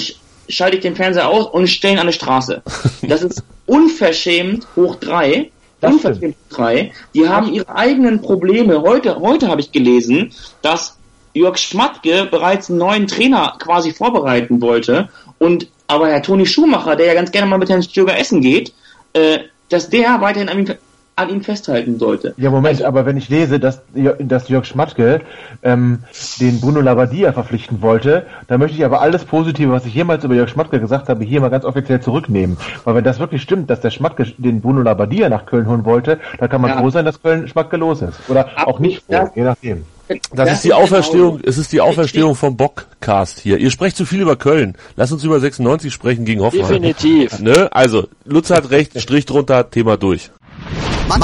schalte ich den Fernseher aus und stelle ihn an die Straße. Das ist unverschämt hoch drei. Unverschämt hoch drei. Die haben ihre eigenen Probleme. Heute, heute habe ich gelesen, dass Jörg Schmatke bereits einen neuen Trainer quasi vorbereiten wollte und aber Herr Toni Schumacher, der ja ganz gerne mal mit Herrn Stöger essen geht, äh, dass der weiterhin an ihm an ihm festhalten sollte. Ja, Moment, also, aber wenn ich lese, dass, dass Jörg Schmatke ähm, den Bruno Labbadia verpflichten wollte, dann möchte ich aber alles Positive, was ich jemals über Jörg Schmatke gesagt habe, hier mal ganz offiziell zurücknehmen. Weil wenn das wirklich stimmt, dass der Schmatke den Bruno Labbadia nach Köln holen wollte, dann kann man ja. froh sein, dass Köln Schmatke los ist. Oder Ab auch nicht froh, je nachdem. Das, das ist die Auferstehung, genau. es ist die Auferstehung vom Bockcast hier. Ihr sprecht zu viel über Köln. Lass uns über 96 sprechen gegen Hoffenheim. Definitiv. Ne? Also, Lutz hat recht, Strich drunter, Thema durch.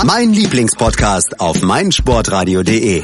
Mein Lieblingspodcast auf meinsportradio.de.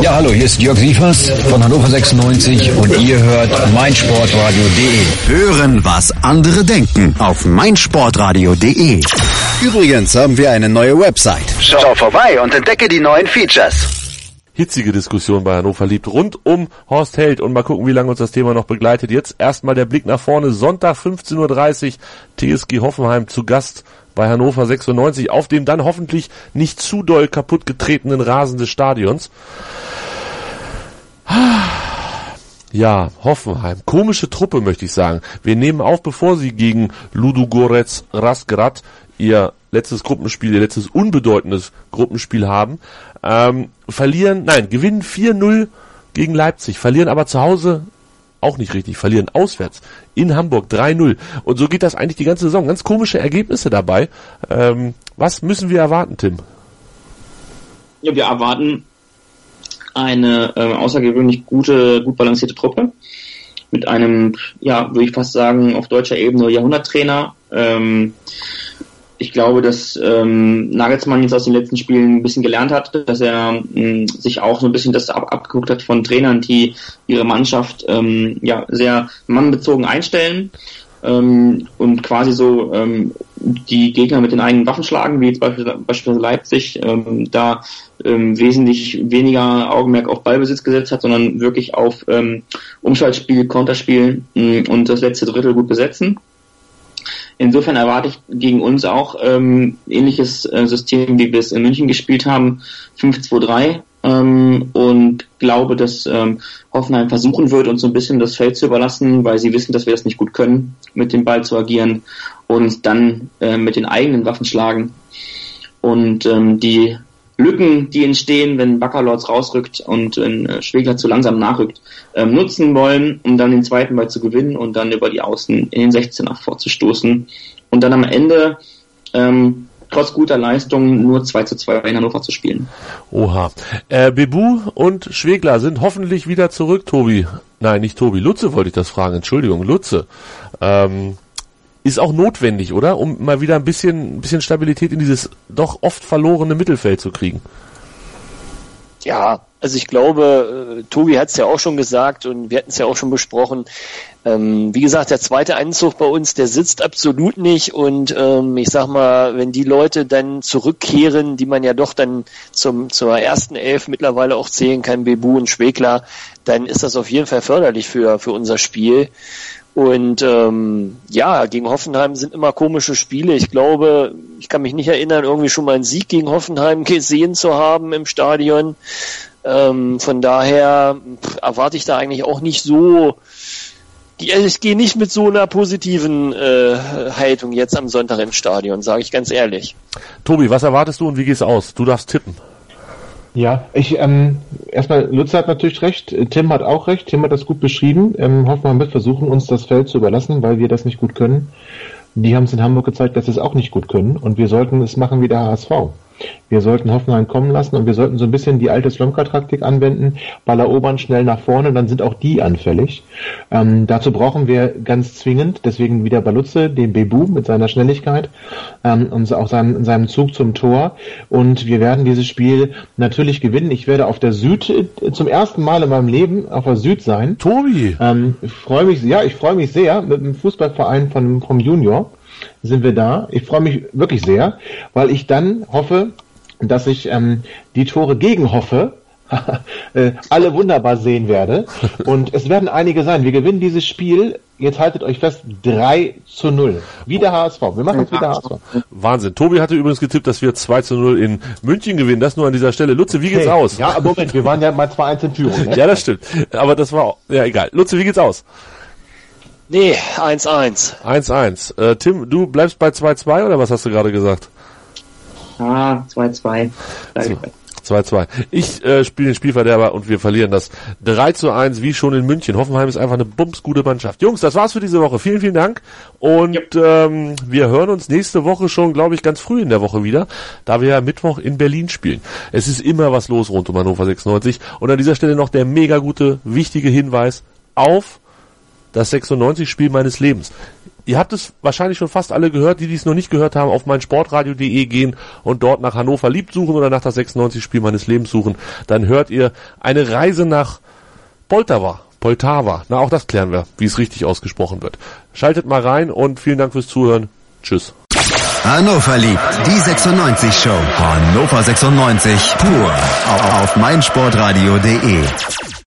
Ja, hallo, hier ist Jörg Sievers von Hannover 96 und ihr hört meinsportradio.de. Hören, was andere denken auf meinsportradio.de. Übrigens haben wir eine neue Website. Schau vorbei und entdecke die neuen Features. hitzige Diskussion bei Hannover liebt rund um Horst Held und mal gucken, wie lange uns das Thema noch begleitet. Jetzt erstmal der Blick nach vorne. Sonntag 15.30 Uhr TSG Hoffenheim zu Gast bei Hannover 96 auf dem dann hoffentlich nicht zu doll kaputt getretenen Rasen des Stadions. Ja, Hoffenheim. Komische Truppe, möchte ich sagen. Wir nehmen auf, bevor sie gegen Ludogorets Rasgrad ihr letztes Gruppenspiel, ihr letztes unbedeutendes Gruppenspiel haben, ähm, verlieren, nein, gewinnen 4-0 gegen Leipzig, verlieren aber zu Hause auch nicht richtig, verlieren auswärts in Hamburg 3-0. Und so geht das eigentlich die ganze Saison. Ganz komische Ergebnisse dabei. Ähm, was müssen wir erwarten, Tim? Ja, wir erwarten eine äh, außergewöhnlich gute, gut balancierte Truppe mit einem, ja, würde ich fast sagen, auf deutscher Ebene Jahrhunderttrainer. Ähm, ich glaube, dass ähm, Nagelsmann jetzt aus den letzten Spielen ein bisschen gelernt hat, dass er ähm, sich auch so ein bisschen das ab abgeguckt hat von Trainern, die ihre Mannschaft ähm, ja sehr mannbezogen einstellen ähm, und quasi so ähm, die Gegner mit den eigenen Waffen schlagen, wie jetzt beispielsweise Leipzig, ähm, da ähm, wesentlich weniger Augenmerk auf Ballbesitz gesetzt hat, sondern wirklich auf ähm, Umschaltspiel, Konterspiel mh, und das letzte Drittel gut besetzen. Insofern erwarte ich gegen uns auch ähm, ähnliches äh, System, wie wir es in München gespielt haben, 5-2-3 ähm, und glaube, dass ähm, Hoffenheim versuchen wird, uns so ein bisschen das Feld zu überlassen, weil sie wissen, dass wir das nicht gut können, mit dem Ball zu agieren und dann äh, mit den eigenen Waffen schlagen. Und ähm, die Lücken, die entstehen, wenn Baccalords rausrückt und äh, Schwegler zu langsam nachrückt, ähm, nutzen wollen, um dann den zweiten Ball zu gewinnen und dann über die Außen in den 16er vorzustoßen und dann am Ende ähm, trotz guter Leistung nur 2 zu 2 in Hannover zu spielen. Oha. Äh, Bebu und Schwegler sind hoffentlich wieder zurück, Tobi. Nein, nicht Tobi. Lutze wollte ich das fragen. Entschuldigung, Lutze. Ähm, ist auch notwendig, oder? Um mal wieder ein bisschen, ein bisschen Stabilität in dieses doch oft verlorene Mittelfeld zu kriegen. Ja, also ich glaube, äh, Tobi hat es ja auch schon gesagt und wir hatten es ja auch schon besprochen. Ähm, wie gesagt, der zweite Einzug bei uns, der sitzt absolut nicht und ähm, ich sag mal, wenn die Leute dann zurückkehren, die man ja doch dann zum zur ersten Elf mittlerweile auch zählen kann, Bebu und Schwegler, dann ist das auf jeden Fall förderlich für für unser Spiel. Und ähm, ja, gegen Hoffenheim sind immer komische Spiele. Ich glaube, ich kann mich nicht erinnern, irgendwie schon mal einen Sieg gegen Hoffenheim gesehen zu haben im Stadion. Ähm, von daher erwarte ich da eigentlich auch nicht so. Ich gehe nicht mit so einer positiven äh, Haltung jetzt am Sonntag ins Stadion, sage ich ganz ehrlich. Tobi, was erwartest du und wie geht's aus? Du darfst tippen. Ja, ich ähm, erstmal Lutz hat natürlich recht, Tim hat auch recht, Tim hat das gut beschrieben. Ähm, Hoffmann wird versuchen, uns das Feld zu überlassen, weil wir das nicht gut können. Die haben es in Hamburg gezeigt, dass sie es auch nicht gut können und wir sollten es machen wie der HSV. Wir sollten Hoffenheim kommen lassen und wir sollten so ein bisschen die alte Slomka-Taktik anwenden. Ball erobern, schnell nach vorne, dann sind auch die anfällig. Ähm, dazu brauchen wir ganz zwingend, deswegen wieder Balutze, den Bebu mit seiner Schnelligkeit ähm, und auch seinem, seinem Zug zum Tor. Und wir werden dieses Spiel natürlich gewinnen. Ich werde auf der Süd äh, zum ersten Mal in meinem Leben auf der Süd sein. Tobi! Ähm, ich freue mich, ja, ich freue mich sehr mit dem Fußballverein von, vom Junior sind wir da. Ich freue mich wirklich sehr, weil ich dann hoffe, dass ich ähm, die Tore gegen hoffe, äh, alle wunderbar sehen werde. Und es werden einige sein. Wir gewinnen dieses Spiel, jetzt haltet euch fest, 3 zu 0. Wie der HSV. Wir machen es wie der HSV. Wahnsinn. Tobi hatte übrigens getippt, dass wir 2 zu 0 in München gewinnen. Das nur an dieser Stelle. Lutze, wie geht's hey, aus? Ja, Moment, wir waren ja mal 2-1 in Führung. Ne? ja, das stimmt. Aber das war, ja, egal. Lutze, wie geht's aus? Nee, 1-1. 1-1. Äh, Tim, du bleibst bei 2-2 oder was hast du gerade gesagt? Ah, 2-2. 2-2. Ich äh, spiele den Spielverderber und wir verlieren das 3 zu 1, wie schon in München. Hoffenheim ist einfach eine bumsgute Mannschaft. Jungs, das war's für diese Woche. Vielen, vielen Dank. Und yep. ähm, wir hören uns nächste Woche schon, glaube ich, ganz früh in der Woche wieder, da wir ja Mittwoch in Berlin spielen. Es ist immer was los rund um Hannover 96. Und an dieser Stelle noch der mega gute, wichtige Hinweis auf das 96-Spiel meines Lebens. Ihr habt es wahrscheinlich schon fast alle gehört, die dies noch nicht gehört haben, auf meinsportradio.de gehen und dort nach Hannover liebt suchen oder nach das 96-Spiel meines Lebens suchen. Dann hört ihr eine Reise nach Poltava. Poltava. Na, auch das klären wir, wie es richtig ausgesprochen wird. Schaltet mal rein und vielen Dank fürs Zuhören. Tschüss. Hannover liebt die 96 Show. Hannover 96 pur auf meinsportradio.de.